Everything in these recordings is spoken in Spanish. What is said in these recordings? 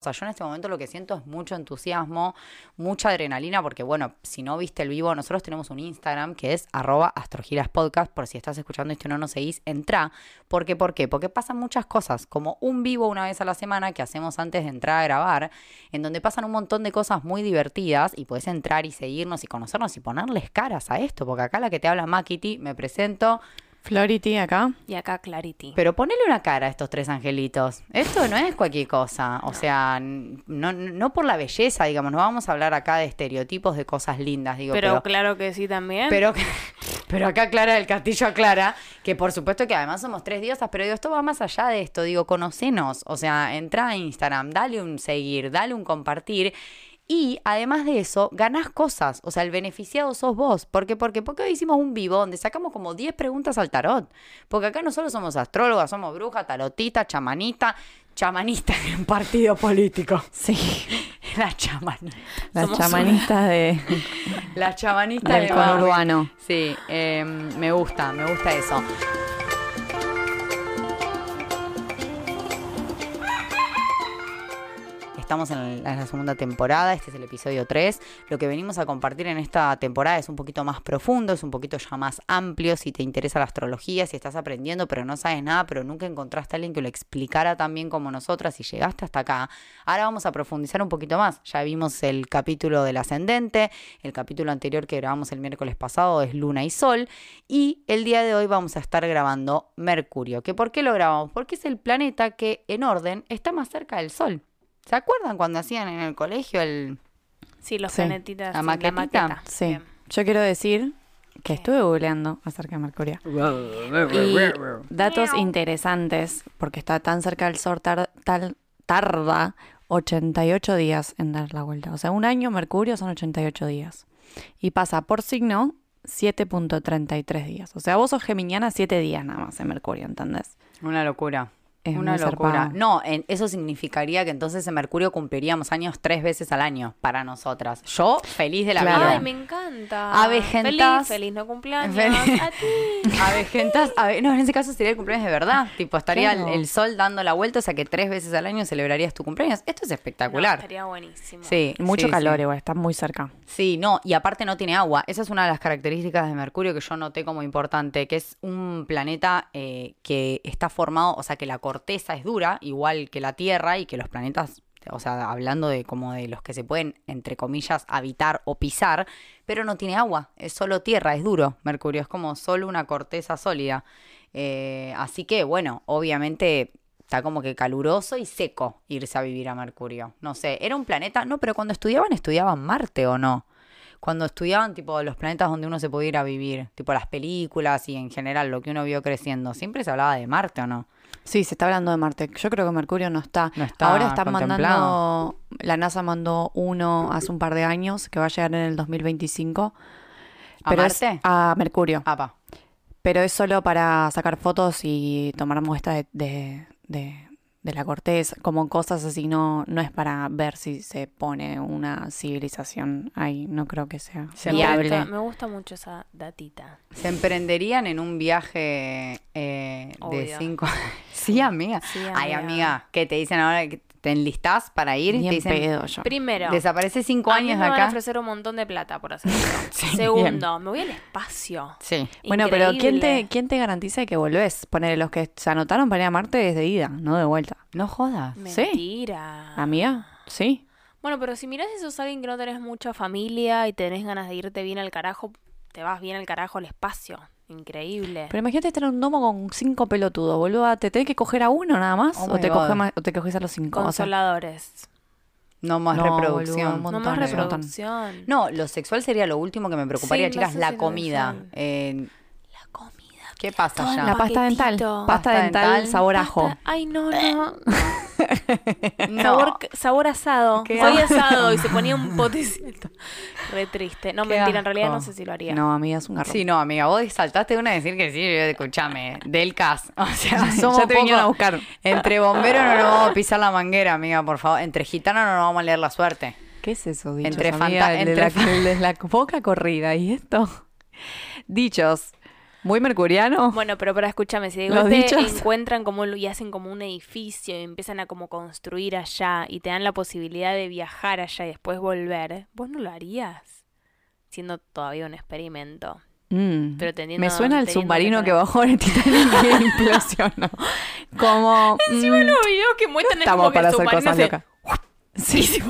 O sea, yo en este momento lo que siento es mucho entusiasmo, mucha adrenalina, porque bueno, si no viste el vivo, nosotros tenemos un Instagram que es arroba astrogilaspodcast, por si estás escuchando esto y no nos seguís, entra. ¿Por qué? ¿Por qué? Porque pasan muchas cosas, como un vivo una vez a la semana que hacemos antes de entrar a grabar, en donde pasan un montón de cosas muy divertidas y puedes entrar y seguirnos y conocernos y ponerles caras a esto, porque acá la que te habla Makiti, me presento. Flority acá. Y acá Clarity. Pero ponele una cara a estos tres angelitos. Esto no es cualquier cosa. O sea, no, no por la belleza, digamos. No vamos a hablar acá de estereotipos de cosas lindas, digo. pero, Pero, claro que sí también. pero, pero acá Clara del Castillo aclara que por supuesto que además somos tres diosas, pero digo, esto va más allá de esto. Digo, conocenos. O sea, entra a Instagram, dale un seguir, dale un compartir. Y además de eso, ganás cosas. O sea, el beneficiado sos vos. ¿Por qué? Porque, porque hoy hicimos un vivo donde sacamos como 10 preguntas al tarot. Porque acá no solo somos astrólogas, somos brujas, tarotita, chamanita. Chamanista en un partido político. Sí. La chamanita. Las chamanistas de, La chamanista del de conurbano. Sí, eh, me gusta, me gusta eso. Estamos en la, segunda temporada, este es el episodio 3. Lo que venimos a compartir en esta temporada es un poquito más profundo, es un poquito ya más amplio. Si te interesa la astrología, si estás aprendiendo pero no sabes nada, pero nunca encontraste a alguien que lo explicara tan bien como nosotras y llegaste hasta acá, ahora vamos a profundizar un poquito más. Ya vimos el capítulo del ascendente, el capítulo anterior que grabamos el miércoles pasado es Luna y Sol y el día de hoy vamos a estar grabando Mercurio. ¿Que ¿Por qué lo grabamos? Porque es el planeta que en orden está más cerca del Sol. ¿Se acuerdan cuando hacían en el colegio el... sí, los Sí. planetitas. La sí, maquetita. maqueta. Sí. Bien. Yo quiero decir que estuve googleando acerca de Mercurio. Y datos interesantes, porque está tan cerca del Sol, tar- tal- tarda 88 días en dar la vuelta. O sea, un año Mercurio son 88 días. Y pasa por signo 7.33 días. O sea, vos sos geminiana 7 días nada más en Mercurio, ¿entendés? Una locura. Es Una locura. zarpado. No, en- eso significaría que entonces en Mercurio cumpliríamos años tres veces al año para nosotras. Yo, feliz de la Claro. vida. Ay, me encanta. Avejentas. Feliz, feliz no cumpleaños. Feliz. A ti. Avejentas, ave- no, en ese caso sería el cumpleaños de verdad. Tipo, estaría el- Claro. el, sol dando la vuelta, o sea que tres veces al año celebrarías tu cumpleaños. Esto es No, espectacular. estaría buenísimo. sí, Mucho sí, calor sí. igual, está muy cerca. Sí, no, y aparte no tiene agua. Esa es una de las características de Mercurio que yo noté como importante, que es un planeta eh, que está formado, o sea, que la corteza es dura, igual que la Tierra, y que los planetas, o sea, hablando de como de los que se pueden, entre comillas, habitar o pisar, pero no tiene agua, es solo tierra, es duro. Mercurio es como solo una corteza sólida. Eh, así que, bueno, obviamente está como que caluroso y seco irse a vivir a Mercurio. No sé, era un planeta, no, pero cuando estudiaban, estudiaban Marte o no. Cuando estudiaban, tipo, los planetas donde uno se podía ir a vivir, tipo las películas y en general lo que uno vio creciendo, siempre se hablaba de Marte o no. Sí, se está hablando de Marte. Yo creo que Mercurio no está. No está Ahora están mandando, la NASA mandó uno hace un par de años que va a llegar en el 2025. ¿A Pero es- Marte? a Mercurio. Ah. Pero es solo para sacar fotos y tomar muestras de, de, de- de la corteza, como cosas así. No, no es para ver si se pone una civilización ahí. No creo que sea Se Me viable. gusta, me gusta mucho esa datita. ¿Se emprenderían en un viaje eh, de cinco? sí, amiga. Sí, Ay, amiga. amiga, ¿qué te dicen ahora? que ¿Te enlistás para ir? Bien te dicen, pedo yo. Primero, desaparece cinco a mí años me de van a acá. ofrecer un montón de plata por hacer eso. Sí, Segundo, me voy al espacio. Sí. Bueno, pero ¿quién te, Increíble. ¿quién te garantiza que volvés? Poner los que se anotaron para ir a Marte es de ida, no de vuelta. No jodas. Mentira. ¿Amiga? Sí. Bueno, pero si mirás si sos alguien que no tenés mucha familia y tenés ganas de irte bien al carajo, te vas bien al carajo al espacio. Increíble. Pero imagínate estar en un domo con cinco pelotudos, boluda. ¿Te tenés que coger a uno nada más? Oh ¿O, te God. coges más- o te coges a los cinco? O sea, Consoladores. No más No, reproducción. boludo, no más reproducción. No, lo sexual sería lo último que me preocuparía, Sí, no chicas, sé la si lo comida. desean. Eh, La comida. ¿Qué pasa Todo ya? La pasta dental. Pasta, Pasta dental, dental. sabor ajo. Pasta- Ay, no, no. No. Sabor, sabor asado. Qué Hoy asco. asado y se ponía un potecito. Re triste. No, Qué mentira, en realidad no sé si lo haría. No, amiga, es un garrón. Sí, no, amiga, vos saltaste una a decir que sí, yo, escuchame, del CAS. O sea, Ya somos te vinieron poco- a buscar. Entre bomberos no nos vamos a pisar la manguera, amiga, por favor. Entre gitanos no nos vamos a leer la suerte. ¿Qué es eso, dichos, Entre amiga? fanta- El de entre la, fa- el de la poca corrida. ¿Y esto? Dichos. Muy mercuriano. Bueno, pero para escúchame, si de Los golpe encuentran como y hacen como un edificio y empiezan a como construir allá y te dan la posibilidad de viajar allá y después volver, ¿vos no lo harías? Siendo todavía un experimento. Mm. Pero teniendo- Me suena el submarino que que bajó en el Titanic y implosionó. Como. Encima mm, los videos que muestran es estamos como que para el hacer cosas se, locas. Sí, si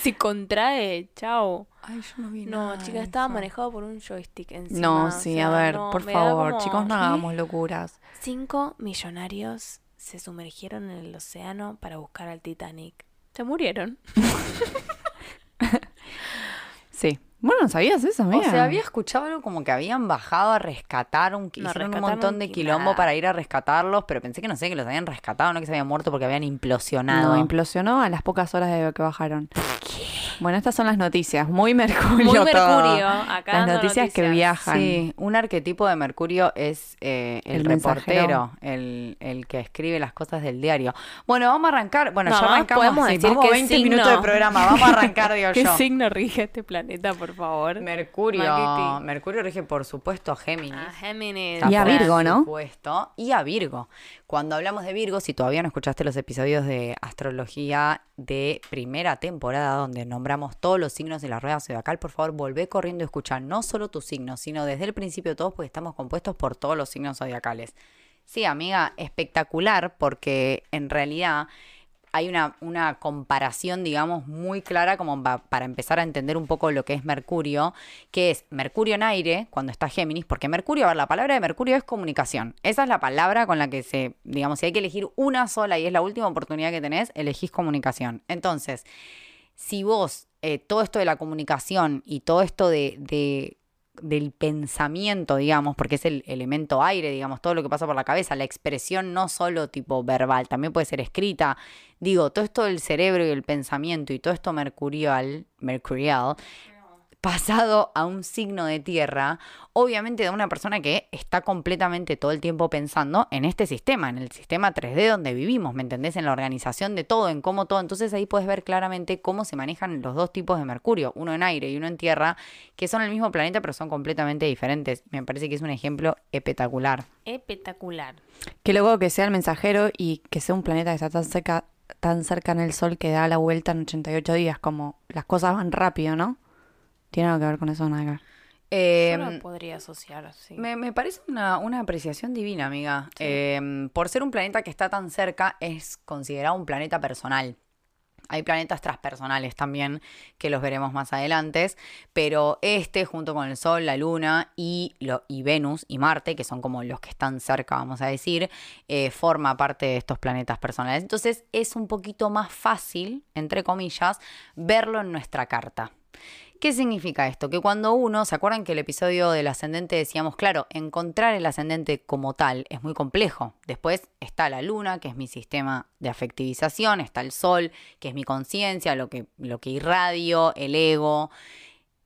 se contrae, chao. Ay, yo no vi No, chica, estaba manejado por un joystick encima. No, o sí, sea, a ver, no, por favor, como- chicos, no hagamos locuras. Cinco millonarios se sumergieron en el océano para buscar al Titanic. Se murieron. Sí. Bueno, ¿sabías eso, amiga? O sea, había escuchado algo como que habían bajado a rescatar, un, No, hicieron un montón de qui- quilombo para ir a rescatarlos, pero pensé que no sé, que los habían rescatado, no que se habían muerto porque habían implosionado. No, implosionó a las pocas horas de que bajaron. Bueno, estas son las noticias. Muy mercurio Muy todo. mercurio. Acá Las noticias, que viajan. Sí, un arquetipo de Mercurio es eh, el, El reportero, el, el que escribe las cosas del diario. Bueno, vamos a arrancar. Bueno, No, ya arrancamos. podemos decir vamos qué 20 signo. minutos de programa. Vamos a arrancar, digo ¿Qué yo. signo rige este planeta, por favor? Mercurio. Maquiti. Mercurio rige, por supuesto, a Géminis. A Géminis. Y a Por Virgo, ¿no? supuesto, y a Virgo. Cuando hablamos de Virgo, si todavía no escuchaste los episodios de astrología de primera temporada, donde nombramos todos los signos de la rueda zodiacal, por favor, volvé corriendo a escuchar no solo tus signos, sino desde el principio todos, porque estamos compuestos por todos los signos zodiacales. Sí, amiga, espectacular, porque en realidad hay una, una comparación, digamos, muy clara como pa- para empezar a entender un poco lo que es Mercurio, que es Mercurio en aire, cuando está Géminis, porque Mercurio, a ver, la palabra de Mercurio es comunicación. Esa es la palabra con la que se, digamos, si hay que elegir una sola y es la última oportunidad que tenés, elegís comunicación. Entonces, si vos, eh, todo esto de la comunicación y todo esto de- del pensamiento, digamos, porque es el elemento aire, digamos, todo lo que pasa por la cabeza, la expresión no solo tipo verbal, también puede ser escrita. Digo, todo esto del cerebro y el pensamiento y todo esto mercurial, mercurial, pasado a un signo de tierra, obviamente de una persona que está completamente todo el tiempo pensando en este sistema, en el sistema 3D donde vivimos, ¿me entendés? En la organización de todo, en cómo todo. Entonces ahí puedes ver claramente cómo se manejan los dos tipos de Mercurio, uno en aire y uno en tierra, que son el mismo planeta pero son completamente diferentes. Me parece que es un ejemplo espectacular. Espectacular. Qué loco que sea el mensajero y que sea un planeta que está tan cerca, tan cerca en el Sol que da la vuelta en 88 días. Como las cosas van rápido, ¿no? ¿Tiene algo que ver con eso? Nada que ver. Eh, Yo lo podría asociar, sí. Me, me parece una, una apreciación divina, amiga. Eh, por ser un planeta que está tan cerca, es considerado un planeta personal. Hay planetas transpersonales también, que los veremos más adelante, pero este, junto con el Sol, la Luna y, lo, y Venus y Marte, que son como los que están cerca, vamos a decir, eh, forma parte de estos planetas personales. Entonces es un poquito más fácil, entre comillas, verlo en nuestra carta. ¿Qué significa esto? Que cuando uno, ¿se acuerdan que el episodio del ascendente decíamos, claro, encontrar el ascendente como tal es muy complejo? Después está la luna, que es mi sistema de afectivización, está el sol, que es mi conciencia, lo que, lo que irradio, el ego.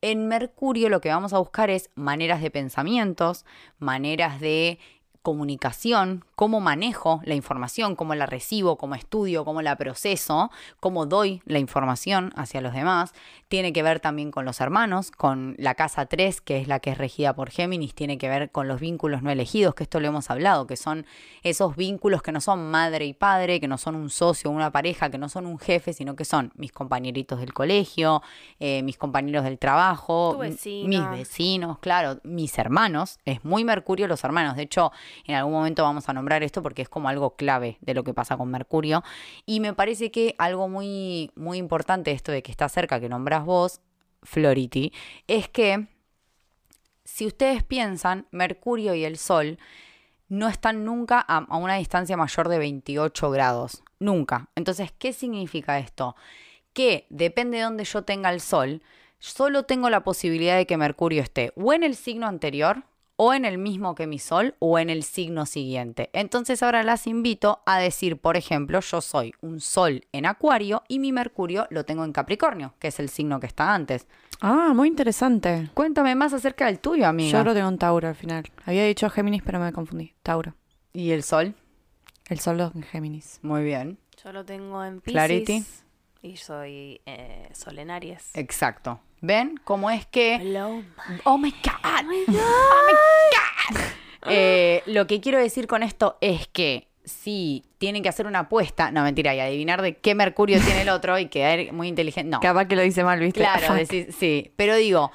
En Mercurio lo que vamos a buscar es maneras de pensamientos, maneras de comunicación, cómo manejo la información, cómo la recibo, cómo estudio, cómo la proceso, cómo doy la información hacia los demás. Tiene que ver también con los hermanos, con la casa 3, que es la que es regida por Géminis, tiene que ver con los vínculos no elegidos, que esto lo hemos hablado, que son esos vínculos que no son madre y padre, que no son un socio, una pareja, que no son un jefe, sino que son mis compañeritos del colegio, eh, mis compañeros del trabajo, vecino. mis vecinos, claro, mis hermanos. Es muy Mercurio los hermanos. De hecho, en algún momento vamos a nombrar esto porque es como algo clave de lo que pasa con Mercurio. Y me parece que algo muy, muy importante, esto de que está cerca, que vos, Flority, es que si ustedes piensan, Mercurio y el Sol no están nunca a, a una distancia mayor de 28 grados. Nunca. Entonces, ¿qué significa esto? Que depende de donde yo tenga el Sol, solo tengo la posibilidad de que Mercurio esté o en el signo anterior, o en el mismo que mi Sol, o en el signo siguiente. Entonces ahora las invito a decir, por ejemplo, yo soy un Sol en Acuario y mi Mercurio lo tengo en Capricornio, que es el signo que está antes. Ah, muy interesante. Cuéntame más acerca del tuyo, amiga. Yo lo tengo en Tauro al final. Había dicho Géminis, pero me confundí. Tauro. ¿Y el Sol? El Sol en Géminis. Muy bien. Yo lo tengo en Pisces. Clarity. Y soy eh, Sol en Aries. Exacto. ¿Ven cómo es que... Hello. Oh my God. Oh my God. Eh, lo que quiero decir con esto es que si tienen que hacer una apuesta, no mentira, y adivinar de qué Mercurio tiene el otro y quedar muy inteligente. No. Capaz que lo dice mal, ¿viste? Claro, decís, sí. Pero digo,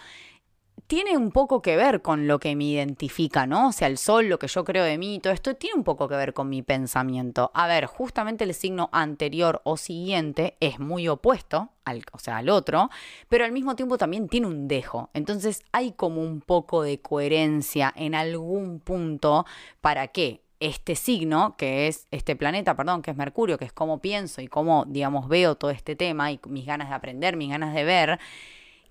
tiene un poco que ver con lo que me identifica, ¿no? O sea, el sol, lo que yo creo de mí, todo esto tiene un poco que ver con mi pensamiento. A ver, justamente el signo anterior o siguiente es muy opuesto, al, o sea, al otro, pero al mismo tiempo también tiene un dejo. Entonces hay como un poco de coherencia en algún punto para que este signo, que es este planeta, perdón, que es Mercurio, que es cómo pienso y cómo, digamos, veo todo este tema y mis ganas de aprender, mis ganas de ver,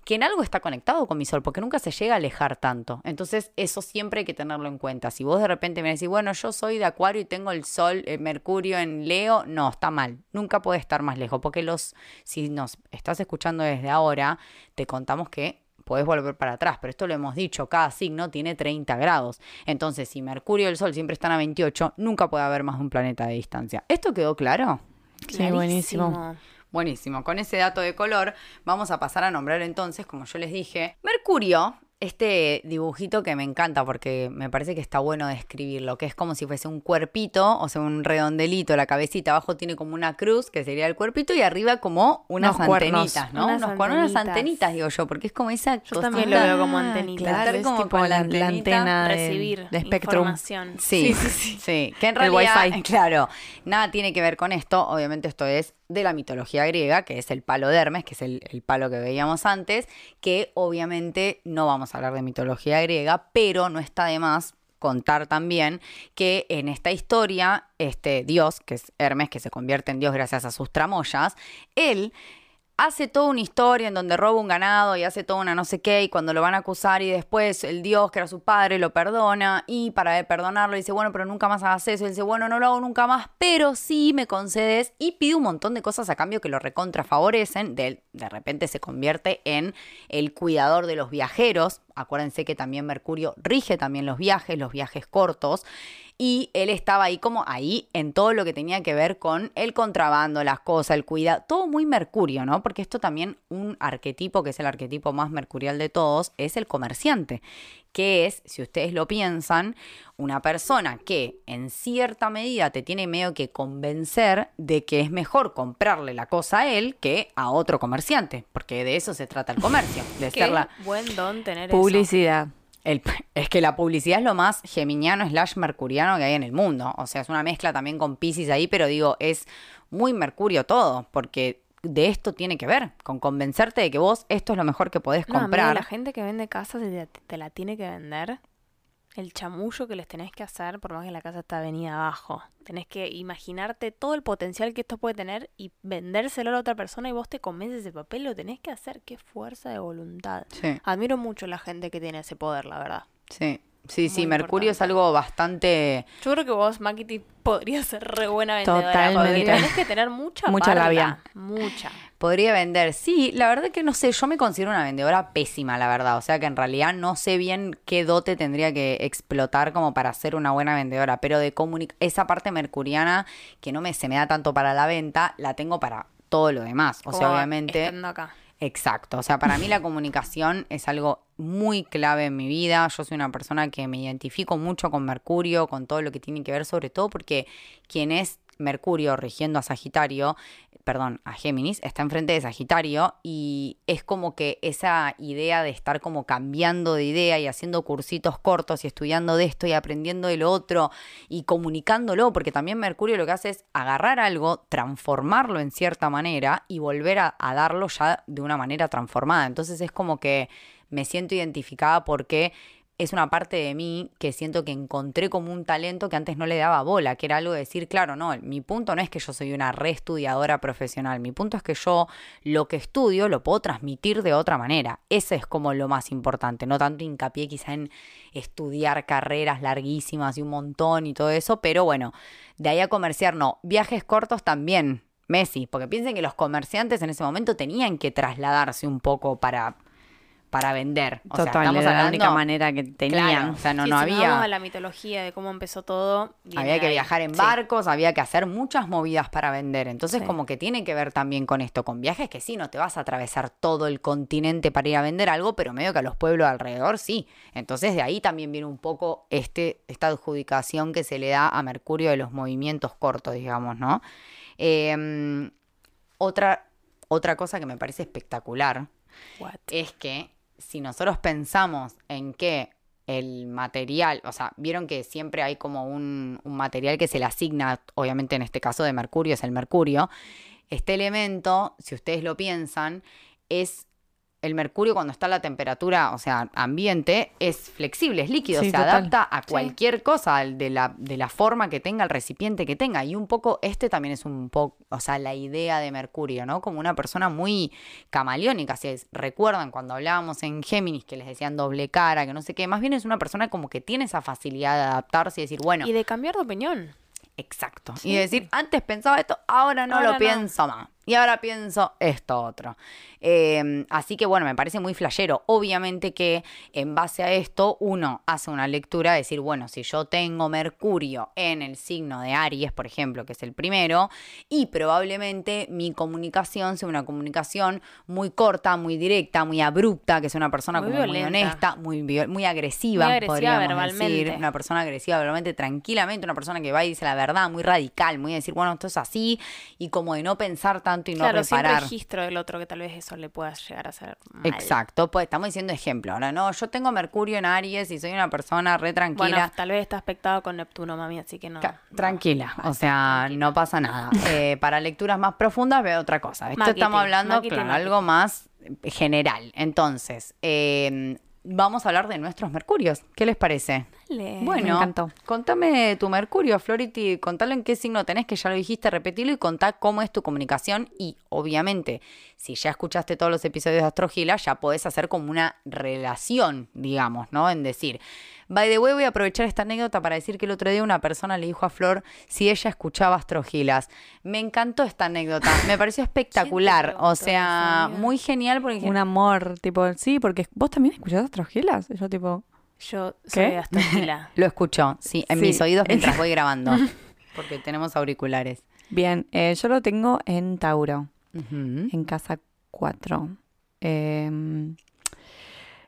que en algo está conectado con mi sol, porque nunca se llega a alejar tanto. Entonces, eso siempre hay que tenerlo en cuenta. Si vos de repente me decís, bueno, yo soy de Acuario y tengo el sol, el Mercurio en Leo, no, está mal. Nunca puede estar más lejos, porque los, si nos estás escuchando desde ahora, te contamos que podés volver para atrás, pero esto lo hemos dicho, cada signo tiene 30 grados. Entonces, si Mercurio y el Sol siempre están a 28, nunca puede haber más de un planeta de distancia. ¿Esto quedó claro? Sí, buenísimo. Buenísimo, con ese dato de color vamos a pasar a nombrar entonces, como yo les dije, Mercurio este dibujito que me encanta porque me parece que está bueno describirlo, que es como si fuese un cuerpito, o sea, un redondelito, la cabecita abajo tiene como una cruz, que sería el cuerpito, y arriba como unas antenitas, ¿no? Unas Unos, unas antenitas, digo yo, porque es como esa Yo también lo veo como antenita. Claro, es como tipo con la antena de, recibir de Spectrum. información. Sí, sí, sí, Que en El realidad, Wi-Fi. claro, nada tiene que ver con esto. Obviamente esto es de la mitología griega, que es el palo de Hermes, que es el, el palo que veíamos antes, que obviamente no vamos hablar de mitología griega, pero no está de más contar también que en esta historia, este dios, que es Hermes, que se convierte en dios gracias a sus tramoyas, él hace toda una historia en donde roba un ganado y hace toda una no sé qué y cuando lo van a acusar y después el dios que era su padre lo perdona y para perdonarlo dice, bueno, pero nunca más hagas eso. Y dice, bueno, no lo hago nunca más, pero sí me concedes y pide un montón de cosas a cambio que lo recontra favorecen. De, de repente se convierte en el cuidador de los viajeros. Acuérdense que también Mercurio rige también los viajes, los viajes cortos. Y él estaba ahí como ahí en todo lo que tenía que ver con el contrabando, las cosas, el cuidado, todo muy mercurio, ¿no? Porque esto también un arquetipo, que es el arquetipo más mercurial de todos, es el comerciante, que es, si ustedes lo piensan, una persona que en cierta medida te tiene medio que convencer de que es mejor comprarle la cosa a él que a otro comerciante, porque de eso se trata el comercio, de Qué ser la... buen don tener eso. El- es que la publicidad es lo más geminiano slash mercuriano que hay en el mundo. O sea, es una mezcla también con Pisces ahí, pero digo, es muy mercurio todo, porque de esto tiene que ver, con convencerte de que vos esto es lo mejor que podés No, amiga, comprar. la gente que vende casas te la tiene que vender. El chamullo que les tenés que hacer, por más que la casa está venida abajo. Tenés que imaginarte todo el potencial que esto puede tener y vendérselo a la otra persona y vos te convences ese papel, lo tenés que hacer. Qué fuerza de voluntad. Sí, Admiro mucho la gente que tiene ese poder, la verdad. sí, sí, sí, Mercurio es algo bastante... Yo creo que vos, Makiti, podrías ser re buena vendedora. Totalmente. Tenés que tener mucha Mucha labia. Mucha. Podría vender. Sí, la verdad que no sé, yo me considero una vendedora pésima, la verdad. O sea que en realidad no sé bien qué dote tendría que explotar como para ser una buena vendedora. Pero de comunic esa parte mercuriana que no me, se me da tanto para la venta, la tengo para todo lo demás. O sea, obviamente. estando acá. Exacto, o sea, para mí la comunicación es algo muy clave en mi vida. Yo soy una persona que me identifico mucho con Mercurio, con todo lo que tiene que ver, sobre todo porque quien es Mercurio rigiendo a Sagitario, perdón, a Géminis, está enfrente de Sagitario y es como que esa idea de estar como cambiando de idea y haciendo cursitos cortos y estudiando de esto y aprendiendo de lo otro y comunicándolo, porque también Mercurio lo que hace es agarrar algo, transformarlo en cierta manera y volver a, a darlo ya de una manera transformada. Entonces es como que me siento identificada porque es una parte de mí que siento que encontré como un talento que antes no le daba bola, que era algo de decir, claro, no, mi punto no es que yo soy una reestudiadora profesional, mi punto es que yo lo que estudio lo puedo transmitir de otra manera. Ese es como lo más importante, no tanto hincapié quizá en estudiar carreras larguísimas y un montón y todo eso, pero bueno, de ahí a comerciar no, viajes cortos también. Messi, porque piensen que los comerciantes en ese momento tenían que trasladarse un poco para para vender. O Total, sea, estamos era la única manera que tenían. Claro, o sea, no, Sí, no si había. vamos a la mitología de cómo empezó todo. Había que ahí. viajar en Sí. barcos, había que hacer muchas movidas para vender. Entonces, Sí. como que tiene que ver también con esto, con viajes que sí, no te vas a atravesar todo el continente para ir a vender algo, pero medio que a los pueblos alrededor sí. Entonces, de ahí también viene un poco este, esta adjudicación que se le da a Mercurio de los movimientos cortos, digamos, ¿no? Eh, otra, otra cosa que me parece espectacular What? es que si nosotros pensamos en que el material, o sea, vieron que siempre hay como un, material que se le asigna, obviamente en este caso de Mercurio es el Mercurio, este elemento, si ustedes lo piensan, es el mercurio cuando está a la temperatura, o sea, ambiente, es flexible, es líquido, Sí, se total. adapta a cualquier cosa, al- de la, de la forma que tenga, el recipiente que tenga. Y un poco, este también es un poco, o sea, la idea de Mercurio, ¿no? Como una persona muy camaleónica. Si es- recuerdan cuando hablábamos en Géminis que les decían doble cara, que no sé qué, más bien es una persona como que tiene esa facilidad de adaptarse y decir, bueno, Y de cambiar de opinión. Exacto. Y decir, antes pensaba esto, ahora no Ahora lo no. pienso más. Y ahora pienso esto otro. Eh, así que bueno, me parece muy flashero. Obviamente que en base a esto uno hace una lectura de decir, bueno, si yo tengo Mercurio en el signo de Aries, por ejemplo, que es el primero, y probablemente mi comunicación sea una comunicación muy corta, muy directa, muy abrupta, que sea una persona Muy como muy honesta, muy, muy agresiva, Muy agresiva podríamos verbalmente. decir. Una persona agresiva verbalmente, tranquilamente, una persona que va y dice la verdad, muy radical, muy de decir, bueno, esto es así, y como de no pensar tanto y no claro, reparar. registro del otro, que tal vez eso le pueda llegar a ser mal. Exacto, pues estamos diciendo ejemplo. Ahora, no, yo tengo Mercurio en Aries y soy una persona re tranquila. Bueno, tal vez está aspectado con Neptuno, mami, así que no. Ca- no. Tranquila, o sea, tranquila. no pasa nada. Eh, para lecturas más profundas veo otra cosa. Esto estamos hablando, claro, algo más general. Entonces, eh, vamos a hablar de nuestros Mercurios. ¿Qué les parece? Dale. Bueno, encantó. contame tu Mercurio, Flority, contale en qué signo tenés, que ya lo dijiste, repetilo y contá cómo es tu comunicación. Y obviamente, si ya escuchaste todos los episodios de Astrogila, ya podés hacer como una relación, digamos, ¿no? En decir, by the way, voy a aprovechar esta anécdota para decir que el otro día una persona le dijo a Flor si ella escuchaba Astrogilas. Me encantó esta anécdota, me pareció espectacular, o sea, muy genial porque... Un amor, tipo, sí, porque vos también escuchás Astrogilas. Yo, tipo, Yo soy ¿Qué? astrófila. Lo escucho, sí, en Sí. mis oídos mientras voy grabando, porque tenemos auriculares. bien, eh, yo lo tengo en Tauro, en casa 4. Em,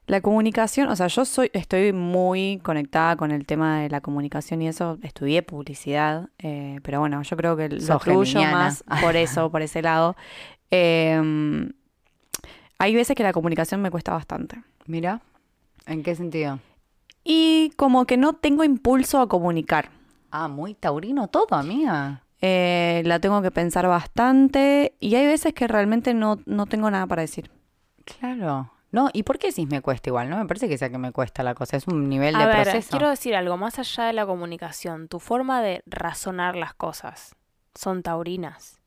la comunicación, o sea, yo soy, estoy muy conectada con el tema de la comunicación y eso, estudié publicidad, eh, pero bueno, yo creo que lo Sos tuyo geminiana. más por eso, por ese lado. Em, hay veces que la comunicación me cuesta bastante. Mira, ¿en qué sentido? Y como que no tengo impulso a comunicar. Ah, muy taurino todo, amiga. Eh, la tengo que pensar bastante y hay veces que realmente no, no tengo nada para decir. Claro. No, ¿y por qué decís me cuesta igual? No me parece que sea que me cuesta la cosa, es un nivel A de ver, proceso. quiero decir algo más allá de la comunicación. Tu forma de razonar las cosas son taurinas.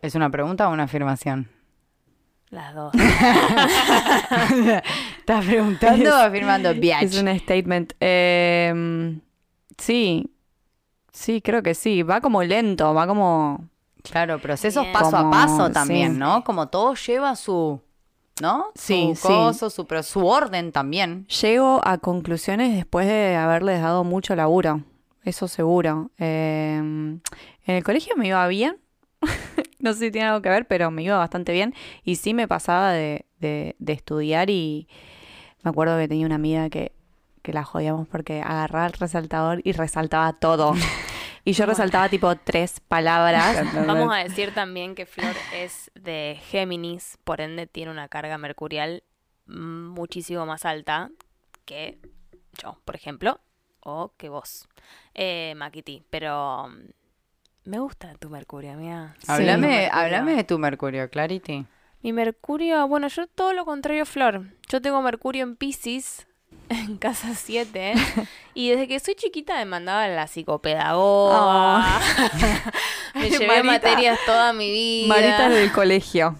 ¿Es una pregunta o una afirmación? Las dos. ¿Estás preguntando o afirmando? Biatch. Es un statement. Eh, sí, sí, creo que sí. Va como lento, va como... Claro, procesos Bien. paso a paso también, sí. ¿no? Como todo lleva su, ¿no? Sí, su sí. coso, su, pero su orden también. Llego a conclusiones después de haberles dado mucho laburo, eso seguro. Eh, en el colegio me iba bien, no sé si tiene algo que ver, pero me iba bastante bien. Y sí me pasaba de, de- de estudiar y me acuerdo que tenía una amiga que, que la jodíamos porque agarraba el resaltador y resaltaba todo. Y yo resaltaba tipo tres palabras. Vamos a decir también que Flor es de Géminis, por ende tiene una carga mercurial muchísimo más alta que yo, por ejemplo, o que vos, eh, Makiti. Pero mm, me gusta tu Mercurio, mía. Háblame, háblame de tu Mercurio, Clarity. Mi Mercurio, bueno, yo todo lo contrario, Flor. Yo tengo Mercurio en Pisces, en casa 7. y desde que soy chiquita me mandaba a la psicopedagoga. me llevé Marita. materias toda mi vida. Marita del colegio.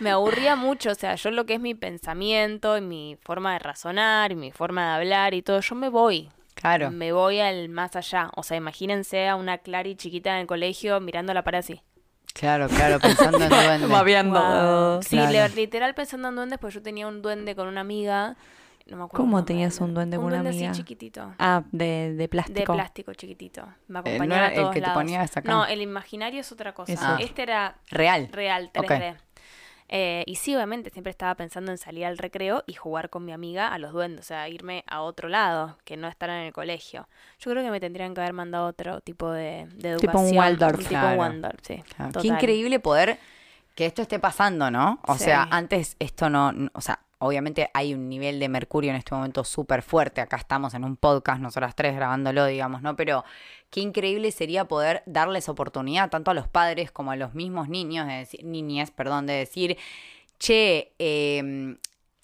Me aburría mucho, o sea, yo lo que es mi pensamiento y mi forma de razonar y mi forma de hablar y todo, yo me voy. Claro. Me voy al más allá. O sea, imagínense a una Clary chiquita en el colegio mirando la pared así. Claro, claro, pensando en duendes. Wow. Sí, Claro. literal pensando en duendes, pues yo tenía un duende con una amiga. No me acuerdo el ¿Cómo tenías un duende con una Un amiga? duende así chiquitito. Ah, de, de De plástico. plástico chiquitito. Me Eh, acompañaba ¿no era a el todos que te lados. ponías acá? No, el imaginario es otra cosa. Eso. Este era Real. real, Ok. 3D. Eh, y sí, obviamente, siempre estaba pensando en salir al recreo y jugar con mi amiga a los duendes, o sea, irme a otro lado, que no estar en el colegio. Yo creo que me tendrían que haber mandado otro tipo de, de Tipo un educación. Waldorf. Tipo Claro. un Waldorf, sí. Claro. Qué increíble poder que esto esté pasando, ¿no? O Sí. sea, antes esto no, n- o sea, obviamente hay un nivel de mercurio en este momento súper fuerte. Acá estamos en un podcast, nosotras tres grabándolo, digamos, ¿no? Pero qué increíble sería poder darles oportunidad tanto a los padres como a los mismos niños, de decir, niñas, perdón, de decir, che, eh,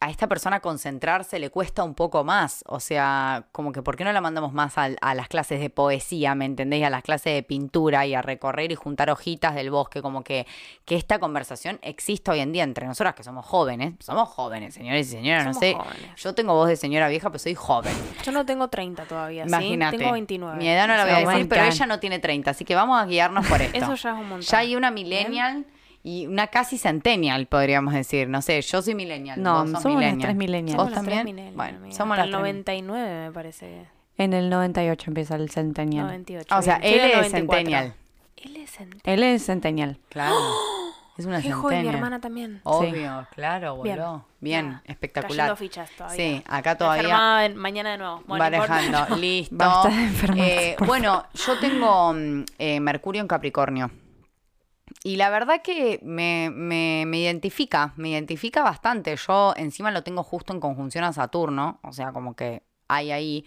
a esta persona concentrarse le cuesta un poco más. O sea, como que ¿por qué no la mandamos más a, las clases de poesía, ¿me entendéis? A las clases de pintura y a recorrer y juntar hojitas del bosque. Como que, que esta conversación exista hoy en día entre nosotras que somos jóvenes. Somos jóvenes, señores y señoras. No sé, jóvenes. yo tengo voz de señora vieja, pero soy joven. Yo no tengo 30 todavía, ¿sí? Imagínate. Tengo 29. Mi edad no la voy a decir, pero ella no tiene 30. Así que vamos a guiarnos por esto. Eso ya es un montón. Ya hay una millennial y una casi centennial, podríamos decir. No sé, yo soy millennial. No, vos sos somos las millennial. tres millennials. ¿Vos Somos las tres también? millennials, bueno, amiga. somos Hasta las el tres. 99 me parece. En el 98 empieza el centennial. 98. O sea, bien. Él es 94. centennial. Él es centennial. Él es centennial. Claro. Es una Qué joven, mi hermana también. Obvio, claro, Bien. boludo. Bien, Nada, espectacular. cayendo fichas todavía. Sí, acá todavía en- mañana de nuevo. Bueno, no barajando. Listo. Basta de enfermarse, Eh, bueno, yo tengo mm, eh, Mercurio en Capricornio. Y la verdad que me, me- me identifica, me identifica bastante. Yo encima lo tengo justo en conjunción a Saturno, o sea, como que hay ahí.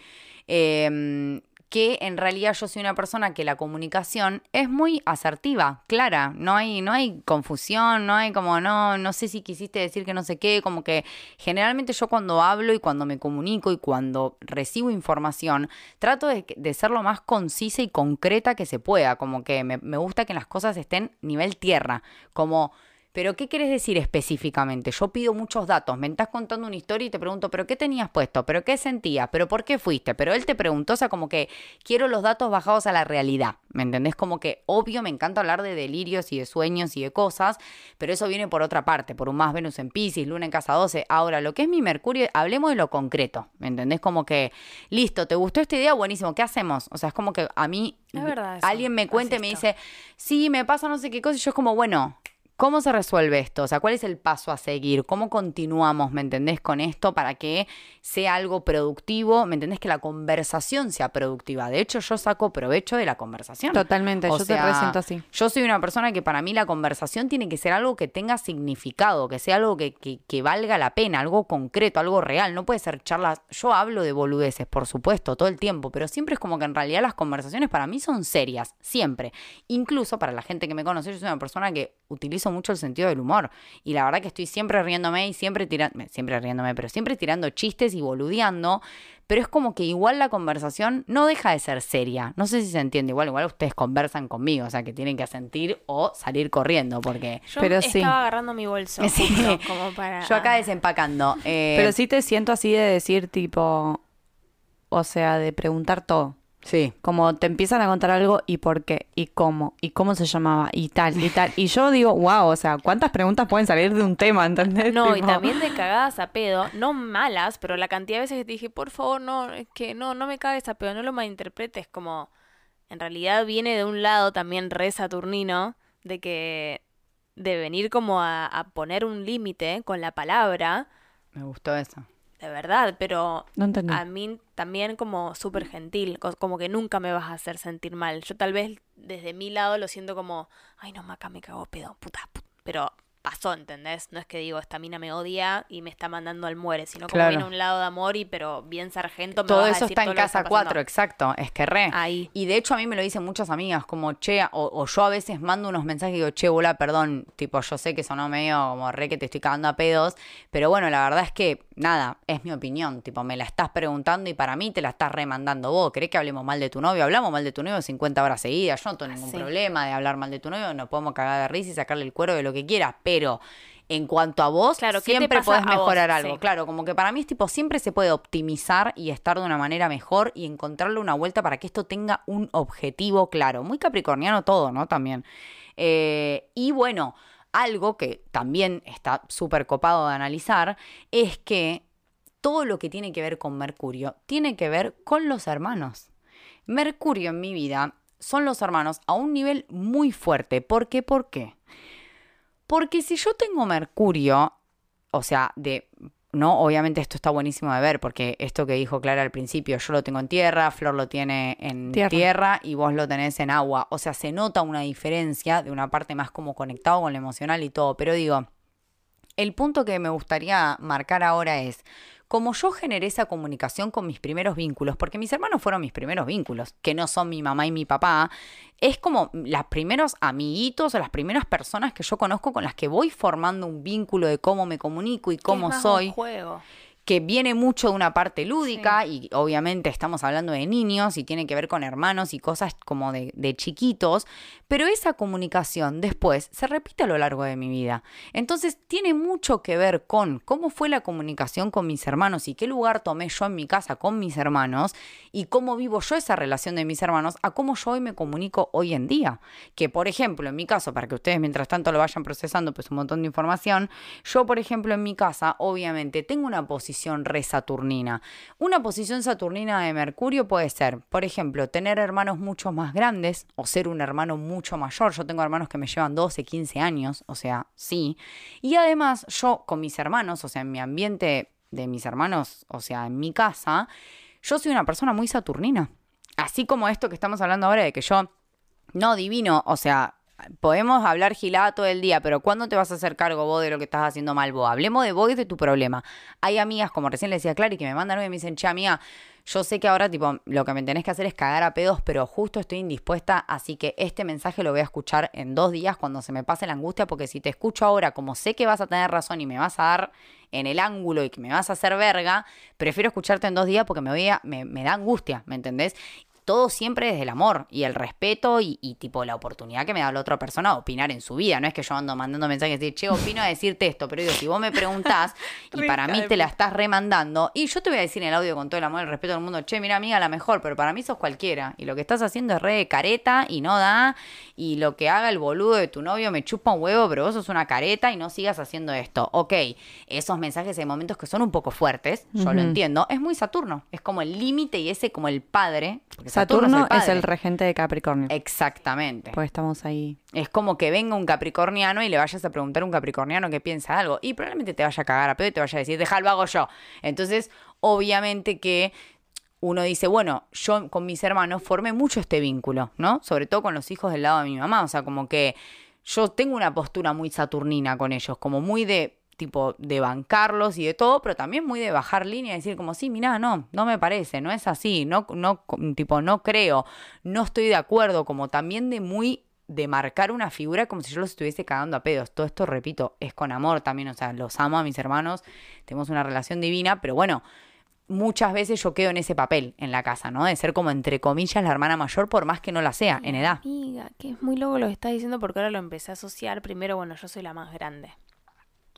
eh, que en realidad yo soy una persona que la comunicación es muy asertiva, clara, no hay, no hay confusión, no hay como, no, no sé si quisiste decir que no sé qué, como que generalmente yo cuando hablo y cuando me comunico y cuando recibo información, trato de, ser lo más concisa y concreta que se pueda, como que me gusta que las cosas estén nivel tierra, como... Pero ¿qué querés decir específicamente? Yo pido muchos datos. Me estás contando una historia y te pregunto, ¿pero qué tenías puesto? ¿Pero qué sentías? ¿Pero por qué fuiste? Pero él te preguntó, o sea, como que quiero los datos bajados a la realidad. ¿Me entendés? Como que obvio me encanta hablar de delirios y de sueños y de cosas, pero eso viene por otra parte, por un más Venus en Pisces, Luna en casa 12. Ahora, lo que es mi Mercurio, hablemos de lo concreto. ¿Me entendés? Como que, listo, ¿te gustó esta idea? Buenísimo, ¿qué hacemos? O sea, es como que a mí Es verdad alguien me cuenta y me dice, sí, me pasa no sé qué cosa, y yo es como, bueno, ¿cómo se resuelve esto? O sea, ¿cuál es el paso a seguir? ¿Cómo continuamos, me entendés, con esto para que sea algo productivo? ¿Me entendés? Que la conversación sea productiva. De hecho, yo saco provecho de la conversación. Totalmente, O yo sea, te resiento así. Yo soy una persona que para mí la conversación tiene que ser algo que tenga significado, que sea algo que, que- que valga la pena, algo concreto, algo real. No puede ser charlas. Yo hablo de boludeces, por supuesto, todo el tiempo, pero siempre es como que en realidad las conversaciones para mí son serias, siempre. Incluso para la gente que me conoce, yo soy una persona que utilizo mucho el sentido del humor. Y la verdad que estoy siempre riéndome y siempre tirando, siempre riéndome, pero siempre tirando chistes y boludeando. Pero es como que igual la conversación no deja de ser seria. No sé si se entiende. Igual, igual ustedes conversan conmigo, o sea que tienen que sentir o salir corriendo, porque Yo Pero estaba sí. agarrando mi bolso. Sí. justo, como para... yo acá desempacando. eh, Pero sí te siento así de decir tipo, o sea, de preguntar todo. Sí. Como te empiezan a contar algo y por qué, y cómo, y cómo se llamaba, y tal, y tal. Y yo digo, wow, o sea, ¿cuántas preguntas pueden salir de un tema, ¿entendés? No, y también de cagadas a pedo, no malas, pero la cantidad de veces que te dije, por favor, no, es que no, no me cagues a pedo, no lo malinterpretes, como en realidad viene de un lado también re saturnino, de que de venir como a, a poner un límite con la palabra, Me gustó eso. De verdad, pero No a mí también como súper gentil, co- como que nunca me vas a hacer sentir mal. Yo tal vez desde mi lado lo siento como, ay no, Maca, me cago pedo, puta, put-". pero pasó, ¿entendés? No es que digo, esta mina me odia y me está mandando al muere, sino como Claro. viene un lado de amor y pero bien sargento me Todo vas a eso decir está en casa pasando. 4, exacto. Es que re. Ahí. Y de hecho a mí me lo dicen muchas amigas, como, che, o, o yo a veces mando unos mensajes y digo, che, bola, perdón, tipo, yo sé que sonó medio como re que te estoy cagando a pedos, pero bueno, la verdad es que, nada, es mi opinión, tipo, me la estás preguntando y para mí te la estás remandando vos. ¿Querés que hablemos mal de tu novio? Hablamos mal de tu novio 50 horas seguidas, yo no tengo ningún Sí. problema de hablar mal de tu novio, no podemos cagar de risa y sacarle el cuero de lo que quieras, pero... En cuanto a vos, Claro, ¿qué te siempre podés vos? mejorar algo. Sí. Claro, como que para mí es tipo, siempre se puede optimizar y estar de una manera mejor y encontrarle una vuelta para que esto tenga un objetivo claro. Muy capricorniano todo, ¿no? También. Eh, y bueno, algo que también está súper copado de analizar es que todo lo que tiene que ver con Mercurio tiene que ver con los hermanos. Mercurio en mi vida son los hermanos a un nivel muy fuerte. ¿Por qué? ¿Por qué? Porque si yo tengo Mercurio, o sea, de ¿no? Obviamente esto está buenísimo de ver porque esto que dijo Clara al principio, yo lo tengo en tierra, Flor lo tiene en tierra. y vos lo tenés en agua. O sea, se nota una diferencia de una parte más como conectado con lo emocional y todo. Pero digo, el punto que me gustaría marcar ahora es, como yo generé esa comunicación con mis primeros vínculos, porque mis hermanos fueron mis primeros vínculos, que no son mi mamá y mi papá, es como los primeros amiguitos o las primeras personas que yo conozco con las que voy formando un vínculo de cómo me comunico y cómo soy. juego que viene mucho de una parte lúdica y obviamente estamos hablando de niños y tiene que ver con hermanos y cosas como de, de, chiquitos, pero esa comunicación después se repite a lo largo de mi vida. Entonces tiene mucho que ver con cómo fue la comunicación con mis hermanos y qué lugar tomé yo en mi casa con mis hermanos y cómo vivo yo esa relación de mis hermanos a cómo yo hoy me comunico hoy en día. Que por ejemplo, en mi caso, para que ustedes mientras tanto lo vayan procesando, pues un montón de información, yo por ejemplo en mi casa obviamente tengo una posición posición re saturnina. Una posición saturnina de Mercurio puede ser, por ejemplo, tener hermanos mucho más grandes o ser un hermano mucho mayor. Yo tengo hermanos que me llevan 12, 15 años, o sea, sí. Y además yo con mis hermanos, o sea, en mi ambiente de mis hermanos, o sea, en mi casa, yo soy una persona muy saturnina. Así como esto que estamos hablando ahora de que yo, no divino, o sea, podemos hablar gilada todo el día, pero ¿cuándo te vas a hacer cargo vos de lo que estás haciendo mal vos? Hablemos de vos y de tu problema. Hay amigas, como recién le decía Clary, que me mandan y me dicen, che, amiga, yo sé que ahora, tipo, lo que me tenés que hacer es cagar a pedos, pero justo estoy indispuesta, así que este mensaje lo voy a escuchar en dos días cuando se me pase la angustia, porque si te escucho ahora, como sé que vas a tener razón y me vas a dar en el ángulo y que me vas a hacer verga, prefiero escucharte en dos días porque me, voy a, me, me da angustia, ¿me entendés? Todo siempre desde el amor y el respeto y, tipo la oportunidad que me da la otra persona a opinar en su vida. No es que yo ando mandando mensajes y decir, che, opino a decirte esto, pero digo, si vos me preguntás y para mí te la estás remandando, y yo te voy a decir en el audio con todo el amor y el respeto del mundo, che, mira amiga, la mejor, pero para mí sos cualquiera. Y lo que estás haciendo es re careta y no da, y lo que haga el boludo de tu novio me chupa un huevo, pero vos sos una careta y no sigas haciendo esto. Ok, esos mensajes hay momentos que son un poco fuertes, yo lo entiendo, es muy Saturno, es como el límite y ese como el padre. Saturno, es, el regente de Capricornio. Exactamente. Pues estamos ahí. Es como que venga un capricorniano y le vayas a preguntar a un capricorniano que piensa algo y probablemente te vaya a cagar a pedo y te vaya a decir, déjalo hago yo. Entonces, obviamente que uno dice, bueno, yo con mis hermanos formé mucho este vínculo, ¿no? Sobre todo con los hijos del lado de mi mamá, o sea, como que yo tengo una postura muy saturnina con ellos, como muy de tipo de bancarlos y de todo, pero también muy de bajar línea y decir como, sí, mira, no, no me parece, no es así, no, no, tipo, no creo, no estoy de acuerdo, como también de muy de marcar una figura como si yo los estuviese cagando a pedos. Todo esto, repito, es con amor también, o sea, los amo a mis hermanos, tenemos una relación divina, pero bueno, muchas veces yo quedo en ese papel en la casa, ¿no? De ser como entre comillas la hermana mayor, por más que no la sea en edad. Amiga, que es muy loco lo que estás diciendo porque ahora lo empecé a asociar. Primero, bueno, yo soy la más grande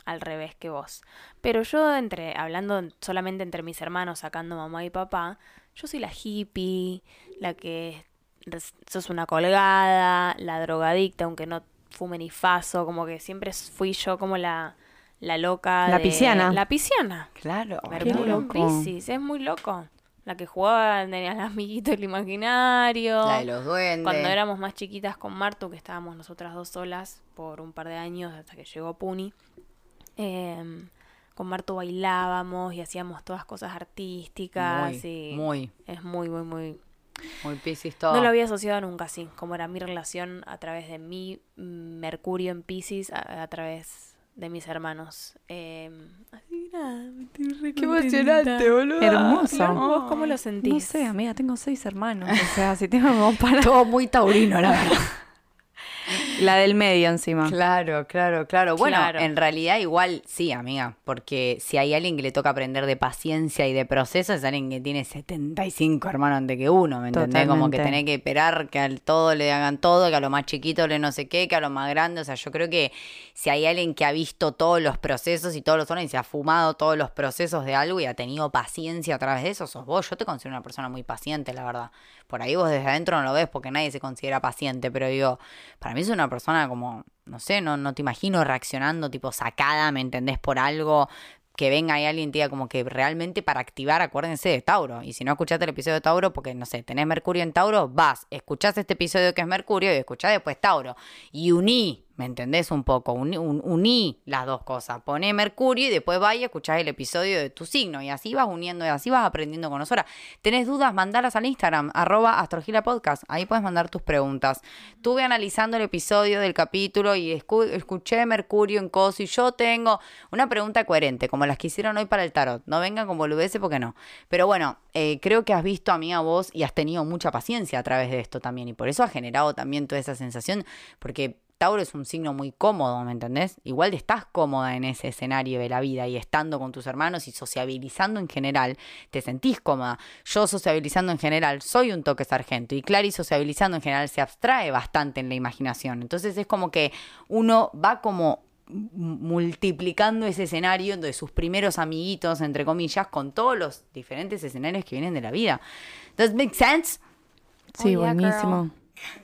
al revés que vos. Pero yo, entre, hablando solamente entre mis hermanos, sacando mamá y papá, yo soy la hippie, la que sos una colgada, la drogadicta, aunque no fume ni faso, como que siempre fui yo como la, la loca. La pisciana. La pisciana. Claro. Mercurio Piscis, es muy loco. La que jugaba, tenía el amiguito el imaginario. La de los duendes. Cuando éramos más chiquitas con Martu, que estábamos nosotras dos solas por un par de años hasta que llegó Puni. Em, con Marto bailábamos y hacíamos todas cosas artísticas. Muy, y muy. Es muy, muy, muy... Muy Pisces todo. No lo había asociado nunca así, como era mi relación a través de mi Mercurio en Pisces, a, través de mis hermanos. Eh, así nada, Qué emocionante, boludo. Hermoso. ¿Vos cómo lo sentís? No sé, amiga, tengo seis hermanos. o sea, si tengo para... Todo muy taurino, la verdad. La del medio encima. Claro, claro, claro. Bueno, en realidad igual sí, amiga, porque si hay alguien que le toca aprender de paciencia y de proceso, es alguien que tiene 75 hermanos antes que uno, ¿me entendés? Como que tenés que esperar que al todo le hagan todo, que a lo más chiquito le no sé qué, que a lo más grande. O sea, yo creo que si hay alguien que ha visto todos los procesos y todos los zonas y se ha fumado todos los procesos de algo y ha tenido paciencia a través de eso, sos vos. Yo te considero una persona muy paciente, la verdad. Por ahí vos desde adentro no lo ves porque nadie se considera paciente, pero digo, para mí es una persona persona como, no sé, no, no te imagino reaccionando tipo sacada, ¿me entendés? Por algo que venga ahí alguien diga como que realmente para activar, acuérdense de Tauro. Y si no escuchaste el episodio de Tauro, porque no sé, tenés Mercurio en Tauro, vas, escuchás este episodio que es Mercurio y escuchás después Tauro. Y uní ¿Me entendés un poco? Uní, las dos cosas. Poné Mercurio y después vaya y escuchás el episodio de tu signo. Y así vas uniendo y así vas aprendiendo con nosotras. ¿Tenés dudas? Mandalas al Instagram, arroba astrogilapodcast. Ahí puedes mandar tus preguntas. Estuve analizando el episodio del capítulo y escuché Mercurio en Coso y yo tengo una pregunta coherente, como las que hicieron hoy para el tarot. No vengan con boludeces porque no. Pero bueno, eh, creo que has visto a mí a vos y has tenido mucha paciencia a través de esto también. Y por eso ha generado también toda esa sensación. Porque Tauro es un signo muy cómodo, ¿me entendés? Igual estás cómoda en ese escenario de la vida y estando con tus hermanos y sociabilizando en general, te sentís cómoda. Yo sociabilizando en general soy un toque sargento y Clary sociabilizando en general se abstrae bastante en la imaginación. Entonces es como que uno va como multiplicando ese escenario de sus primeros amiguitos, entre comillas, con todos los diferentes escenarios que vienen de la vida. ¿Does make sense? Sí, oh, buenísimo.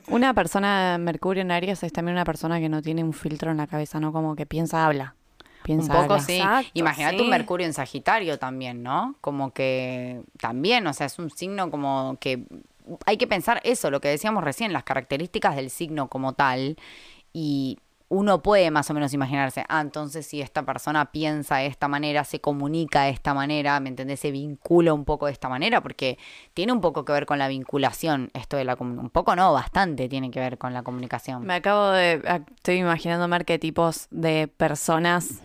Una persona, Mercurio en Aries, es también una persona que no tiene un filtro en la cabeza, ¿no? Como que piensa, habla. Piensa, un poco sí. Imagínate un Mercurio en Sagitario también, ¿no? Como que también, o sea, es un signo como que hay que pensar eso, lo que decíamos recién, las características del signo como tal. Y uno puede más o menos imaginarse, ah, entonces si esta persona piensa de esta manera, se comunica de esta manera, ¿me entendés? Se vincula un poco de esta manera, porque tiene un poco que ver con la vinculación, esto de la un poco no, bastante tiene que ver con la comunicación. Me acabo de, estoy imaginando arquetipos de personas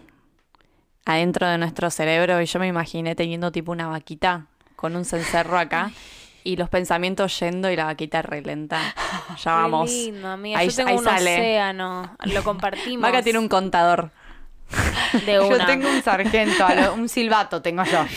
adentro de nuestro cerebro y yo me imaginé teniendo tipo una vaquita con un cencerro acá y los pensamientos yendo y la vaquita relenta. Ya vamos. Qué lindo, amiga. Ahí, Yo tengo un océano. Lo compartimos. Vaca tiene un contador. De una. Yo tengo un sargento, un silbato tengo yo.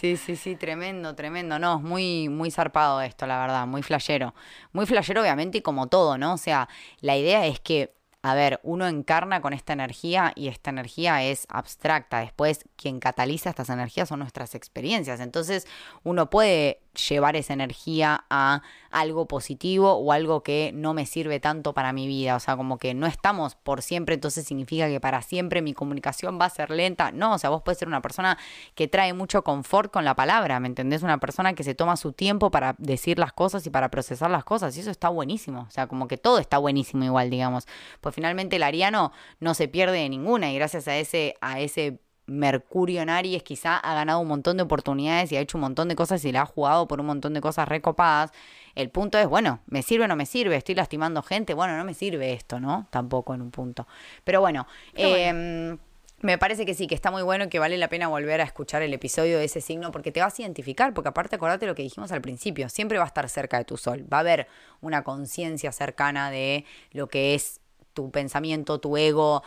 Sí, sí, sí, tremendo, tremendo. No, es muy, muy zarpado esto, la verdad, muy flashero. Muy flashero, obviamente, y como todo, ¿no? O sea, la idea es que a ver, uno encarna con esta energía y esta energía es abstracta. Después, quien cataliza estas energías son nuestras experiencias. Entonces, uno puede llevar esa energía a algo positivo o algo que no me sirve tanto para mi vida. O sea, como que no estamos por siempre, entonces significa que para siempre mi comunicación va a ser lenta. No, o sea, vos puedes ser una persona que trae mucho confort con la palabra, ¿me entendés? Una persona que se toma su tiempo para decir las cosas y para procesar las cosas. Y eso está buenísimo. O sea, como que todo está buenísimo igual, digamos. Pues finalmente el ariano no se pierde de ninguna y gracias a ese, a ese Mercurio en Aries quizá ha ganado un montón de oportunidades y ha hecho un montón de cosas y le ha jugado por un montón de cosas recopadas. El punto es, bueno, ¿me sirve o no me sirve? ¿Estoy lastimando gente? Bueno, no me sirve esto, ¿no? Tampoco en un punto. Pero bueno, em, me parece que sí, que está muy bueno y que vale la pena volver a escuchar el episodio de ese signo porque te vas a identificar, porque aparte acordate lo que dijimos al principio, siempre va a estar cerca de tu sol, va a haber una conciencia cercana de lo que es tu pensamiento, tu ego,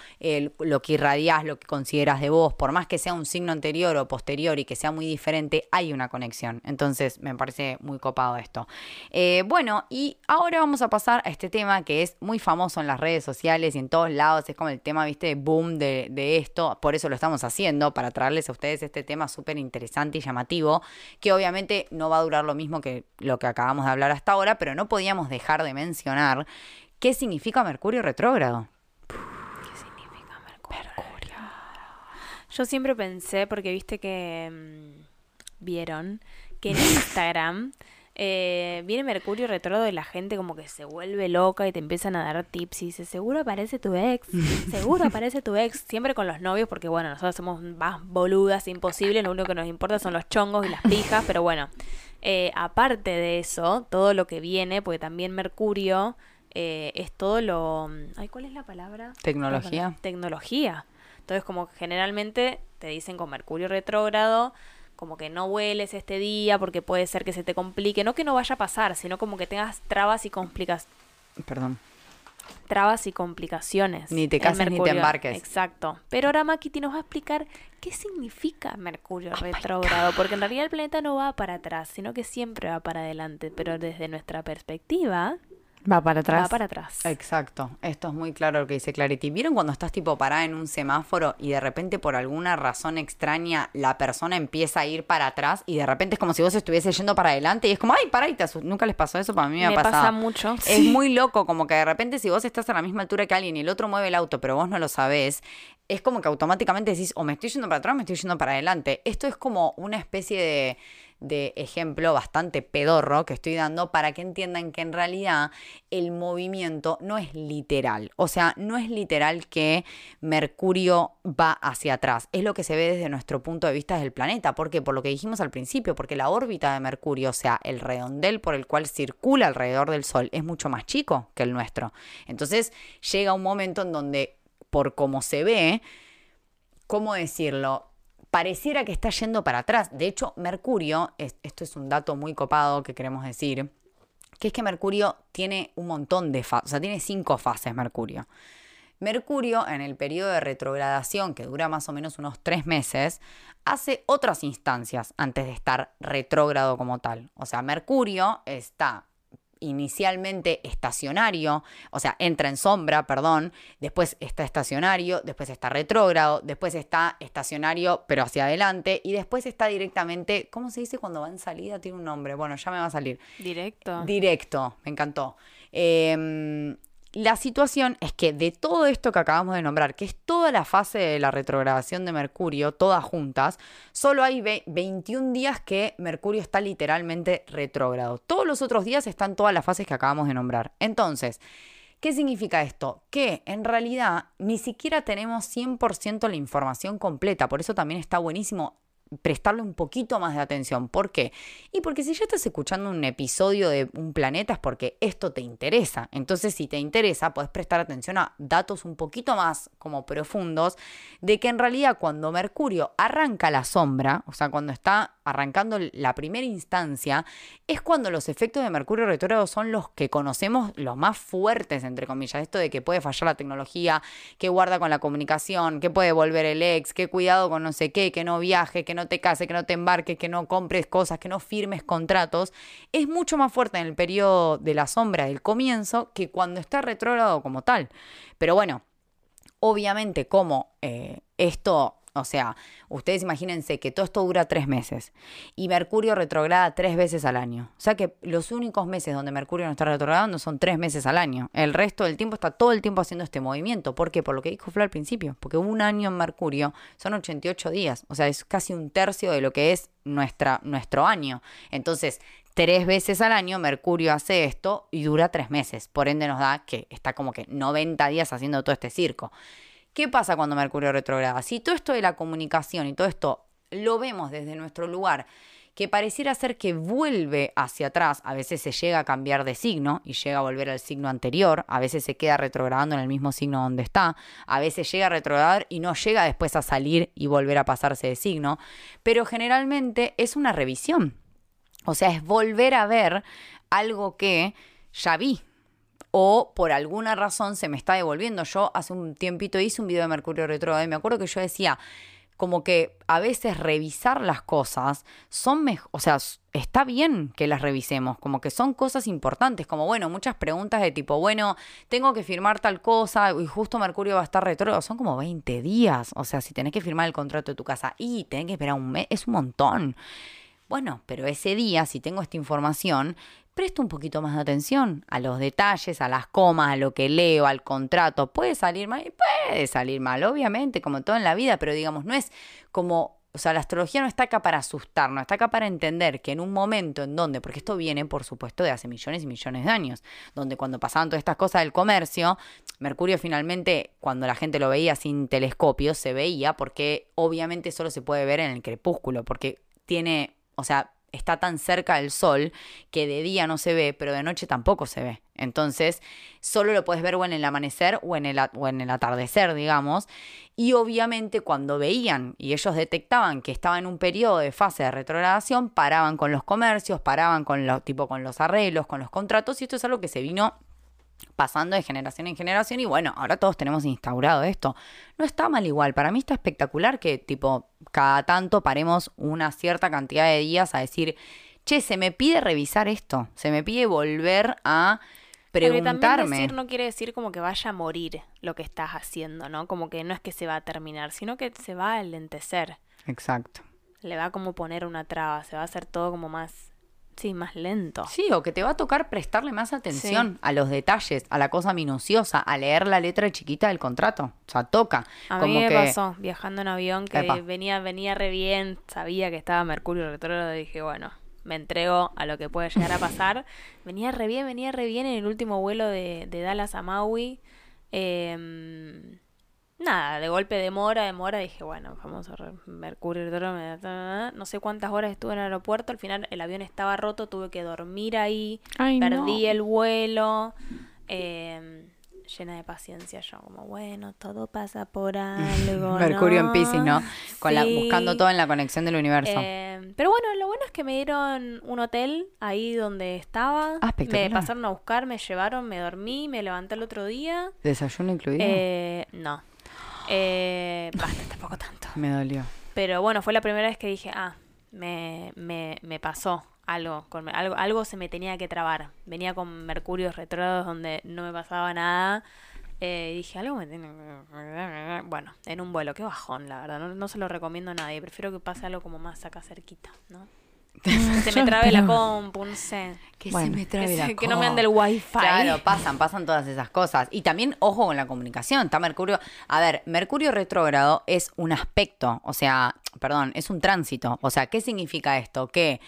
lo que irradias, lo que consideras de vos, por más que sea un signo anterior o posterior y que sea muy diferente, hay una conexión. Entonces me parece muy copado esto. Eh, bueno, y ahora vamos a pasar a este tema que es muy famoso en las redes sociales y en todos lados. Es como el tema, viste, boom de, de esto. Por eso lo estamos haciendo, para traerles a ustedes este tema súper interesante y llamativo, que obviamente no va a durar lo mismo que lo que acabamos de hablar hasta ahora, pero no podíamos dejar de mencionar ¿Qué significa Mercurio retrógrado? ¿Qué significa Mercurio? Yo siempre pensé, porque viste que mm, vieron que en Instagram eh, viene Mercurio retrógrado y la gente como que se vuelve loca y te empiezan a dar tips y dice, seguro aparece tu ex, seguro aparece tu ex, siempre con los novios, porque bueno, nosotros somos más boludas, imposible, lo único que nos importa son los chongos y las pijas, pero bueno, eh, aparte de eso, todo lo que viene, porque también Mercurio eh, es todo lo... Ay, ¿Cuál es la palabra? Tecnología. tecnología. Entonces, como generalmente te dicen con Mercurio retrógrado, como que no vueles este día porque puede ser que se te complique. No que no vaya a pasar, sino como que tengas trabas y complicaciones. Perdón. Trabas y complicaciones. Ni te cases ni te embarques. Exacto. Pero ahora Makiti nos va a explicar qué significa Mercurio oh retrógrado. Porque en realidad el planeta no va para atrás, sino que siempre va para adelante. Pero desde nuestra perspectiva, Va para atrás. Va para atrás. Exacto, esto es muy claro lo que dice Clarity. ¿Vieron cuando estás tipo parada en un semáforo y de repente por alguna razón extraña la persona empieza a ir para atrás y de repente es como si vos estuvieses yendo para adelante y es como, ay, para y te asu-". ¿Nunca les pasó eso? Para mí me, ha Me pasado. pasa mucho. Es sí. muy loco, como que de repente si vos estás a la misma altura que alguien y el otro mueve el auto, pero vos no lo sabés, es como que automáticamente decís, o me estoy yendo para atrás o me estoy yendo para adelante. Esto es como una especie de, de ejemplo bastante pedorro que estoy dando para que entiendan que en realidad el movimiento no es literal. O sea, no es literal que Mercurio va hacia atrás. Es lo que se ve desde nuestro punto de vista del planeta. ¿Por qué? Por lo que dijimos al principio, porque la órbita de Mercurio, o sea, el redondel por el cual circula alrededor del Sol, es mucho más chico que el nuestro. Entonces llega un momento en donde, por cómo se ve, ¿cómo decirlo? Pareciera que está yendo para atrás. De hecho, Mercurio, es- esto es un dato muy copado que queremos decir, que es que Mercurio tiene un montón de fases, o sea, tiene cinco fases Mercurio. Mercurio, en el periodo de retrogradación, que dura más o menos unos tres meses, hace otras instancias antes de estar retrógrado como tal. O sea, Mercurio está inicialmente estacionario, o sea, entra en sombra, perdón, después está estacionario, después está retrógrado, después está estacionario pero hacia adelante y después está directamente, ¿cómo se dice cuando va en salida? Tiene un nombre, bueno, ya me va a salir. Directo. Directo, me encantó. Eh, la situación es que de todo esto que acabamos de nombrar, que es toda la fase de la retrogradación de Mercurio, todas juntas, solo hay ve- 21 días que Mercurio está literalmente retrógrado. Todos los otros días están todas las fases que acabamos de nombrar. Entonces, ¿Qué significa esto? Que en realidad ni siquiera tenemos 100% la información completa, por eso también está buenísimo prestarle un poquito más de atención. ¿Por qué? Y porque si ya estás escuchando un episodio de un planeta es porque esto te interesa. Entonces, si te interesa, puedes prestar atención a datos un poquito más como profundos de que en realidad cuando Mercurio arranca la sombra, o sea, cuando está arrancando la primera instancia, es cuando los efectos de Mercurio retrógrado son los que conocemos los más fuertes, entre comillas. Esto de que puede fallar la tecnología, que guarda con la comunicación, que puede volver el ex, que cuidado con no sé qué, que no viaje, que no te case, que no te embarques, que no compres cosas, que no firmes contratos. Es mucho más fuerte en el periodo de la sombra del comienzo que cuando está retrógrado como tal. Pero bueno, obviamente como eh, esto, o sea, ustedes imagínense que todo esto dura tres meses y Mercurio retrograda tres veces al año. O sea que los únicos meses donde Mercurio no está retrogradando son tres meses al año. El resto del tiempo está todo el tiempo haciendo este movimiento. ¿Por qué? Por lo que dijo Flo al principio. Porque un año en Mercurio son 88 días. O sea, es casi un tercio de lo que es nuestra, nuestro año. Entonces, tres veces al año Mercurio hace esto y dura tres meses. Por ende nos da que está como que 90 días haciendo todo este circo. ¿Qué pasa cuando Mercurio retrograda? Si todo esto de la comunicación y todo esto lo vemos desde nuestro lugar, que pareciera ser que vuelve hacia atrás, a veces se llega a cambiar de signo y llega a volver al signo anterior, a veces se queda retrogradando en el mismo signo donde está, a veces llega a retrogradar y no llega después a salir y volver a pasarse de signo, pero generalmente es una revisión. O sea, es volver a ver algo que ya vi, o por alguna razón se me está devolviendo. Yo hace un tiempito hice un video de Mercurio retrógrado y me acuerdo que yo decía como que a veces revisar las cosas son mejor, o sea, está bien que las revisemos, como que son cosas importantes, como bueno, muchas preguntas de tipo, bueno, tengo que firmar tal cosa y justo Mercurio va a estar retrógrado, son como 20 días, o sea, si tenés que firmar el contrato de tu casa y tenés que esperar un mes, es un montón. Bueno, pero ese día, si tengo esta información, presto un poquito más de atención a los detalles, a las comas, a lo que leo, al contrato. Puede salir mal, puede salir mal, obviamente, como todo en la vida, pero digamos, no es como, o sea, la astrología no está acá para asustar, no está acá para entender que en un momento en donde, porque esto viene, por supuesto, de hace millones y millones de años, donde cuando pasaban todas estas cosas del comercio, Mercurio finalmente, cuando la gente lo veía sin telescopio, se veía porque obviamente solo se puede ver en el crepúsculo, porque tiene, o sea, está tan cerca del sol que de día no se ve, pero de noche tampoco se ve. Entonces, solo lo puedes ver o en el amanecer o en el, o en el atardecer, digamos. Y obviamente cuando veían y ellos detectaban que estaba en un periodo de fase de retrogradación, paraban con los comercios, paraban con los, tipo, con los arreglos, con los contratos, y esto es algo que se vino pasando de generación en generación y bueno, ahora todos tenemos instaurado esto. No está mal igual, para mí está espectacular que tipo cada tanto paremos una cierta cantidad de días a decir, che, se me pide revisar esto, se me pide volver a preguntarme. también decir no quiere decir como que vaya a morir lo que estás haciendo, ¿no? Como que no es que se va a terminar, sino que se va a lentecer. Exacto. Le va a como poner una traba, se va a hacer todo como más, sí, más lento. Sí, o que te va a tocar prestarle más atención a los detalles, a la cosa minuciosa, a leer la letra chiquita del contrato. O sea, toca. A como mí me que, pasó viajando en avión que Epa. venía venía re bien, sabía que estaba Mercurio retrógrado y dije, bueno, me entrego a lo que puede llegar a pasar. venía re bien, venía re bien en el último vuelo de, de Dallas a Maui. Em, nada, de golpe demora, demora, dije, bueno, vamos a Mercurio. No sé cuántas horas estuve en el aeropuerto, al final el avión estaba roto, tuve que dormir ahí, Ay, perdí no. el vuelo. em, llena de paciencia yo, como, bueno, todo pasa por algo. Mercurio en Pisces, ¿no? Con la, buscando todo en la conexión del universo. Eh, pero bueno, lo bueno es que me dieron un hotel ahí donde estaba. Ah, me pasaron a buscar, me llevaron, me dormí, me levanté el otro día. ¿Desayuno incluido? Eh, no. Eh, basta, tampoco tanto. Me dolió. Pero bueno, fue la primera vez que dije, ah, me, me, me pasó algo, con, algo. Algo se me tenía que trabar. Venía con Mercurios retrógrados donde no me pasaba nada. Eh, dije, algo me tiene que... Bueno, en un vuelo, qué bajón, la verdad. No, no se lo recomiendo a nadie. Prefiero que pase algo como más acá cerquita, ¿no? se me trabe la compu, no sé. Que Bueno, se me trabe que, la se- que no me ande el wifi. Claro, pasan, pasan todas esas cosas. Y también, ojo con la comunicación. Está Mercurio. A ver, Mercurio retrógrado es un aspecto, o sea, perdón, es un tránsito. O sea, ¿qué significa esto? Que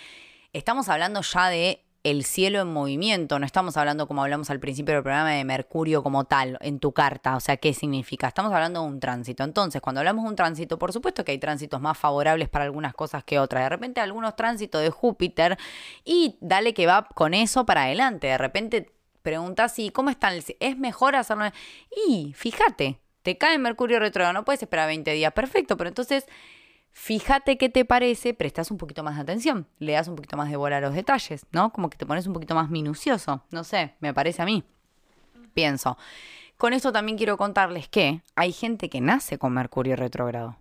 estamos hablando ya de el cielo en movimiento, no estamos hablando como hablamos al principio del programa de Mercurio como tal, en tu carta, o sea, ¿qué significa? Estamos hablando de un tránsito. Entonces, cuando hablamos de un tránsito, por supuesto que hay tránsitos más favorables para algunas cosas que otras. De repente algunos tránsitos de Júpiter y dale que va con eso para adelante. De repente preguntas si cómo está el ci- es mejor hacerlo y fíjate, te cae Mercurio retrógrado, no puedes esperar 20 días, perfecto, pero entonces fíjate qué te parece, prestas un poquito más de atención, le das un poquito más de bola a los detalles, ¿no? Como que te pones un poquito más minucioso, no sé, me parece a mí. Pienso. Con esto también quiero contarles que hay gente que nace con Mercurio retrógrado.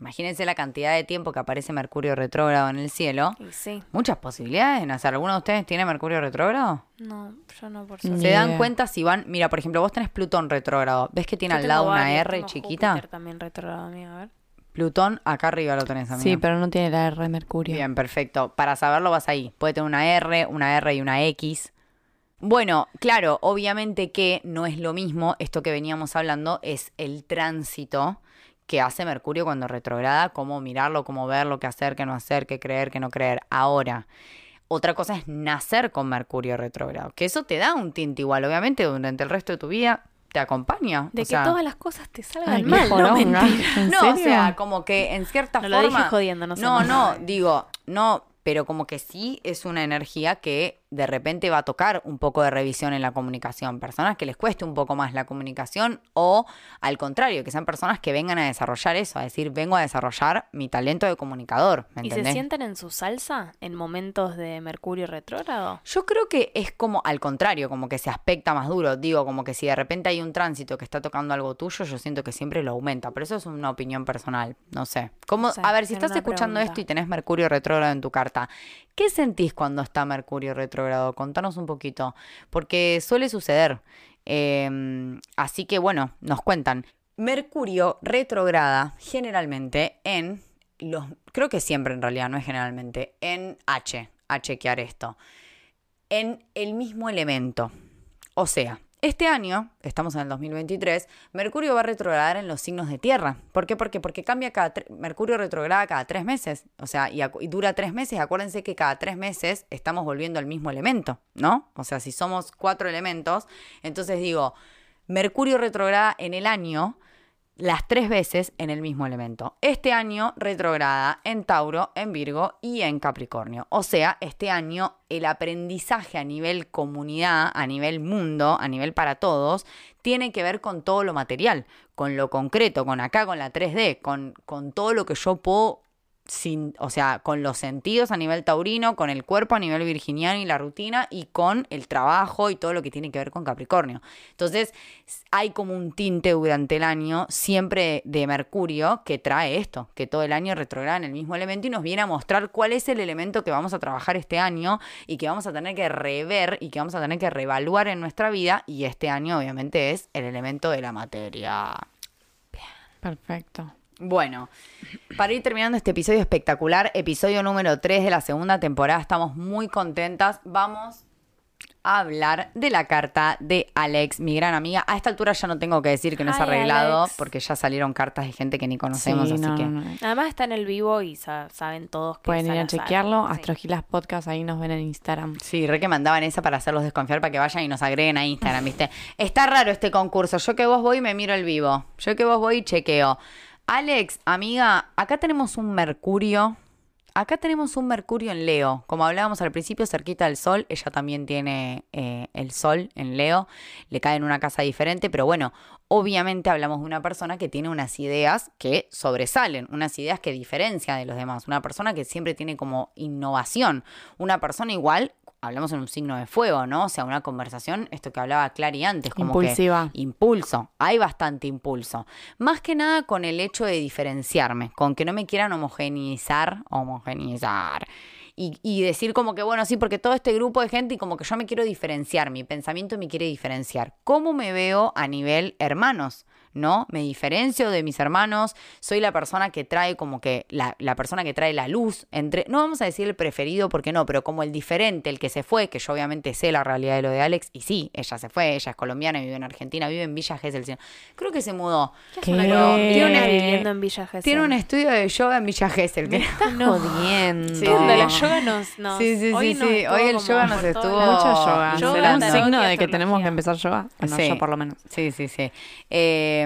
Imagínense la cantidad de tiempo que aparece Mercurio retrógrado en el cielo. Sí. Muchas posibilidades de nacer. ¿Alguno de ustedes tiene Mercurio retrógrado? No, yo no por suerte. Se dan cuenta si van. Mira, por ejemplo, vos tenés Plutón retrógrado. ¿Ves que tiene Yo al lado una varios, R chiquita? Júpiter también retrógrado, amigo, a ver. Plutón, acá arriba lo tenés, amigo. Sí, pero no tiene la R de Mercurio. Bien, perfecto. Para saberlo vas ahí. Puede tener una R, una R y una X. Bueno, claro, obviamente que no es lo mismo. Esto que veníamos hablando es el tránsito que hace Mercurio cuando retrograda, cómo mirarlo, cómo verlo, qué hacer, qué no hacer, qué creer, qué no creer. Ahora, otra cosa es nacer con Mercurio retrógrado, que eso te da un tinte igual, obviamente, durante el resto de tu vida te acompaña. De o que sea, todas las cosas te salgan Ay, mal, no poronga. mentira. ¿En no, o sea, como que en cierta No lo forma. dije jodiendo, no sé No, no, digo, no, pero como que sí es una energía que de repente va a tocar un poco de revisión en la comunicación. Personas que les cueste un poco más la comunicación o al contrario, que sean personas que vengan a desarrollar eso, a decir, vengo a desarrollar mi talento de comunicador. ¿Me ¿Y se sienten en su salsa en momentos de Mercurio retrógrado? Yo creo que es como al contrario, como que se aspecta más duro. Digo, como que si de repente hay un tránsito que está tocando algo tuyo, yo siento que siempre lo aumenta. Pero eso es una opinión personal, no sé. Como, No sé, a ver, si estás escuchando pregunta. esto y tenés Mercurio retrógrado en tu carta, ¿qué sentís cuando está Mercurio retrógrado? Contanos un poquito, porque suele suceder. Eh, así que bueno, nos cuentan. Mercurio retrograda generalmente en los, creo que siempre en realidad, no es generalmente, en H, a chequear esto, en el mismo elemento. O sea, este año, estamos en el 2023, Mercurio va a retrogradar en los signos de tierra. ¿Por qué? Porque, porque cambia cada Mercurio retrograda cada tres meses. O sea, y, y dura tres meses. Acuérdense que cada tres meses estamos volviendo al mismo elemento, ¿no? O sea, si somos cuatro elementos, entonces digo, Mercurio retrograda en el año las tres veces en el mismo elemento. Este año retrograda en Tauro, en Virgo y en Capricornio. O sea, este año el aprendizaje a nivel comunidad, a nivel mundo, a nivel para todos, tiene que ver con todo lo material, con lo concreto, con acá, con la 3D, con, con todo lo que yo puedo sin, o sea, con los sentidos a nivel taurino, con el cuerpo a nivel virginiano y la rutina y con el trabajo y todo lo que tiene que ver con Capricornio. Entonces, hay como un tinte durante el año siempre de Mercurio que trae esto, que todo el año retrograda en el mismo elemento y nos viene a mostrar cuál es el elemento que vamos a trabajar este año y que vamos a tener que rever y que vamos a tener que reevaluar en nuestra vida y este año obviamente es el elemento de la materia. Perfecto. Bueno, para ir terminando este episodio espectacular, episodio número 3 de la segunda temporada, estamos muy contentas. Vamos a hablar de la carta de Alex, mi gran amiga. A esta altura ya no tengo que decir que no es Hi, arreglado, Alex. porque ya salieron cartas de gente que ni conocemos, Sí, así no, que... no, no. Además está en el vivo y sa- saben todos que Pueden es ir a chequearlo. Sí. Astrogilas Podcast, ahí nos ven en Instagram. Sí, re que mandaban esa para hacerlos desconfiar para que vayan y nos agreguen a Instagram, ¿viste? Está raro este concurso. Yo que vos voy me miro el vivo. Yo que vos voy y chequeo. Alex, amiga, acá tenemos un Mercurio. Acá tenemos un Mercurio en Leo. Como hablábamos al principio, cerquita del Sol. Ella también tiene eh, el Sol en Leo. Le cae en una casa diferente, pero bueno, obviamente hablamos de una persona que tiene unas ideas que sobresalen, unas ideas que diferencian de los demás. Una persona que siempre tiene como innovación. Una persona igual, hablamos en un signo de fuego, ¿no? O sea, una conversación, esto que hablaba Clary antes, como que Impulsiva. impulso, hay bastante impulso. Más que nada con el hecho de diferenciarme, con que no me quieran homogeneizar, homogeneizar. Y, y decir como que, bueno, sí, porque todo este grupo de gente y como que yo me quiero diferenciar, mi pensamiento me quiere diferenciar. ¿Cómo me veo a nivel hermanos? ¿No? Me diferencio de mis hermanos, soy la persona que trae como que, la, la persona que trae la luz entre, no vamos a decir el preferido porque no, pero como el diferente, el que se fue, que yo obviamente sé la realidad de lo de Alex, y sí, ella se fue, ella es colombiana, vive en Argentina, vive en Villa Gesell. Creo que se mudó. ¿Qué? Una tiene una- viviendo en Villa Gesell. Tiene un estudio de yoga en Villa Gesell. que- No. Jodiendo. Sí, ¿Qué onda? La no. yoga nos, nos- Sí, sí, hoy sí, nos sí. Hoy el yoga nos estuvo-. Mucho yoga. Yoga, ¿Será un signo de que tenemos que empezar yoga? Bueno, Sí. yo por lo menos. Sí, sí, sí. Eh,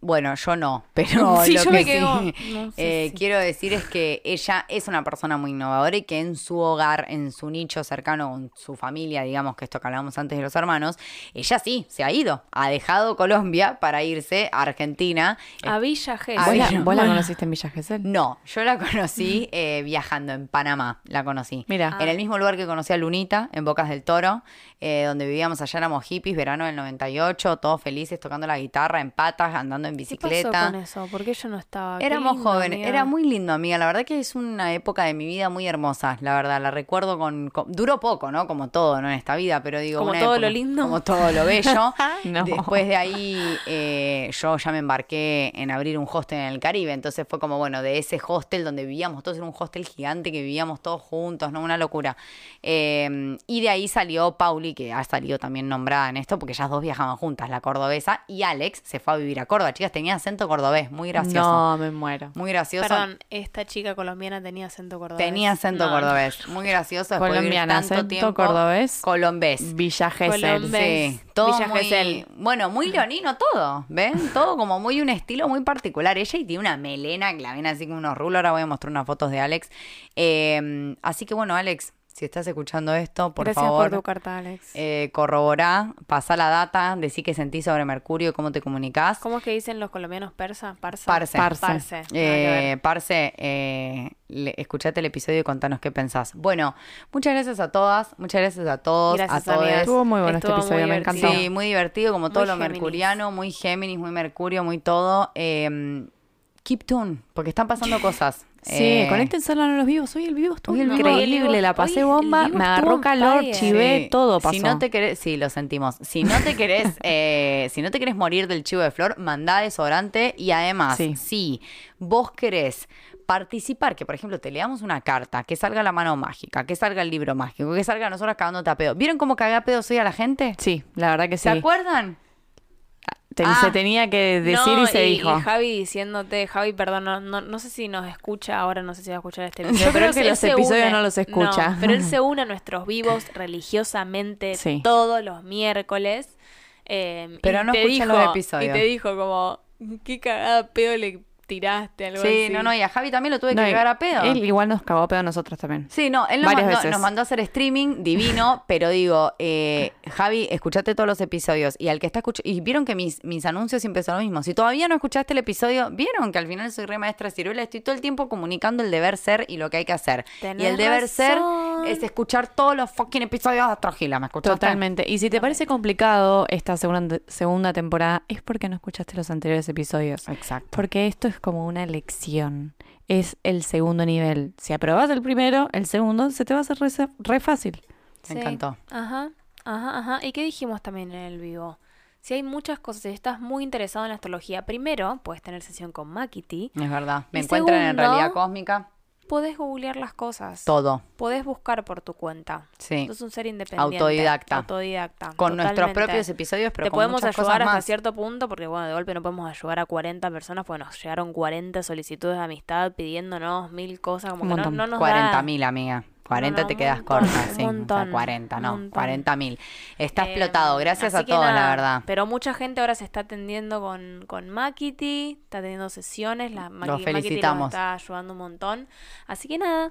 bueno, yo no, pero Sí, lo yo que me sí, no eh, si- quiero decir es que ella es una persona muy innovadora y que en su hogar, en su nicho cercano, con su familia, digamos que esto que hablábamos antes de los hermanos, ella sí, se ha ido, ha dejado Colombia para irse a Argentina. A Villa A ¿Vos, Gesell. la, Villa- vos la conociste en Villa Gesell? No, yo la conocí eh, viajando en Panamá, la conocí. Mira. En el mismo lugar que conocí a Lunita, en Bocas del Toro, eh, donde vivíamos allá, éramos hippies, verano del 98, todos felices, tocando la guitarra en patas, andando en ¿Qué pasó bicicleta. con eso? ¿Por qué yo no estaba? Éramos jóvenes, amiga. era muy lindo, amiga. La verdad que es una época de mi vida muy hermosa, la verdad. La recuerdo con. con- duró poco, ¿no? Como todo, ¿no? En esta vida, pero digo. Como una todo época- lo lindo. Como todo lo bello. No. Después de ahí, eh, yo ya me embarqué en abrir un hostel en el Caribe. Entonces fue como, bueno, de ese hostel donde vivíamos todos, era un hostel gigante que vivíamos todos juntos, ¿no? Una locura. Eh, y de ahí salió Pauli, que ha salido también nombrada en esto, porque ellas dos viajaban juntas, la cordobesa, y Alex se fue a vivir a Córdoba. Chicas, tenía acento cordobés, muy gracioso. No, me muero. Muy gracioso. Perdón, esta chica colombiana tenía acento cordobés. Tenía acento No, cordobés. Muy gracioso. después de vivir Colombiana, tanto acento tiempo. cordobés. Colombés. Villa Gesell. Colombés. Sí, todo Villa muy, Gesell. bueno, muy leonino todo, ¿ven? Todo como muy un estilo muy particular. Ella y tiene una melena que la ven así con unos rulos. Ahora voy a mostrar unas fotos de Alex. Eh, así que bueno, Alex, si estás escuchando esto, por Gracias favor, por tu carta, Alex. eh, corroborá, pasá la data, decí qué sentís sobre Mercurio, cómo te comunicás. ¿Cómo es que dicen los colombianos persa? Parsa. Parce. Nada que Eh, ver. parce, eh, le- escuchate el episodio y contanos qué pensás. Bueno, muchas gracias a todas, muchas gracias a todos, Gracias, a todos. Estuvo muy bueno este Estuvo episodio, muy me divertido. encantó. Sí, muy divertido, como todo Muy lo Géminis. mercuriano, muy Géminis, muy Mercurio, muy todo. Eh, keep tune, porque están pasando cosas. Sí, Eh, conéctense a los vivos. Hoy el vivo estuvo vivo- increíble, la pasé bomba, me agarró calor, chivé, Sí. todo pasó. Si no te querés, sí, lo sentimos. Si no te querés, eh, si no te querés morir del chivo de flor, mandá desodorante y además, Sí. si vos querés participar, que por ejemplo te leamos una carta, que salga la mano mágica, que salga el libro mágico, que salga nosotros cagándote a pedo. ¿Vieron cómo cagué a pedo soy a la gente? Sí, la verdad que sí. ¿Se acuerdan? Te- Ah. Se tenía que decir No, y se dijo. Y Javi diciéndote, Javi, perdón, no, no, no sé si nos escucha ahora, no sé si va a escuchar este Yo episodio. creo pero que los episodios une- no los escucha. No, pero él se une a nuestros vivos religiosamente Sí. todos los miércoles. eh, Pero y no te escucha dijo, los episodios. Y te dijo como, qué cagada pedo le tiraste, algo Sí, así. no, no, y a Javi también lo tuve No, que cagar a pedo. Él igual nos cagó a pedo a nosotros también. Sí, no, él nos Varias mandó, veces. nos mandó a hacer streaming divino, pero digo, eh, Javi, escuchate todos los episodios y al que está escuchando, y vieron que mis, mis anuncios siempre son lo mismo. Si todavía no escuchaste el episodio, vieron que al final soy re maestra de ciruela, estoy todo el tiempo comunicando el deber ser y lo que hay que hacer. y el deber ser es escuchar todos los fucking episodios de Astrogila, ¿me escuchaste? Totalmente. Y si te parece complicado esta segunda, segunda temporada, es porque no escuchaste los anteriores episodios. Exacto. Porque esto es como una lección. Es el segundo nivel. Si aprobas el primero, el segundo se te va a hacer re, re fácil. Me Sí. encantó. Ajá, ajá, ajá. ¿Y qué dijimos también en el vivo? Si hay muchas cosas, si estás muy interesado en la astrología, primero puedes tener sesión con Makiti, Es verdad. Me Y encuentran en realidad cósmica. Podés googlear las cosas. Todo. Podés buscar por tu cuenta. Sí. Sos un ser independiente. Autodidacta. Autodidacta. Con nuestros propios episodios, pero Te con podemos muchas ayudar cosas hasta más. cierto punto, porque bueno, de golpe no podemos ayudar a 40 personas, porque nos llegaron 40 solicitudes de amistad pidiéndonos mil cosas, como Un que no, no nos 40 da. mil, amiga. 40 No, no, te quedas montón, corta, sí. O sea, montón, 40, un no. montón. 40 mil. Está Eh, explotado. Gracias a todos, la verdad. Pero mucha gente ahora se está atendiendo con, con Makiti, está teniendo sesiones, la Maki- nos está ayudando un montón. Así que nada,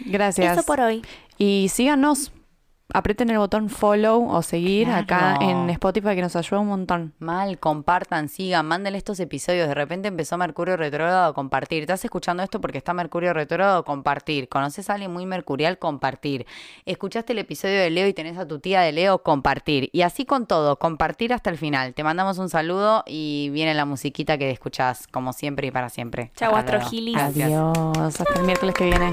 Gracias. eso por hoy. Y síganos. Aprieten el botón follow o seguir acá en Spotify que nos ayuda un montón. Mal, compartan, sigan, mándenle estos episodios. De repente empezó Mercurio retrógrado, compartir. ¿Estás escuchando esto porque está Mercurio retrógrado? Compartir. ¿Conoces a alguien muy mercurial? Compartir. ¿Escuchaste el episodio de Leo y tenés a tu tía de Leo? Compartir. Y así con todo, compartir hasta el final. Te mandamos un saludo y viene la musiquita que escuchás como siempre y para siempre. Chau. Astrogilis. Adiós. Hasta el miércoles que viene.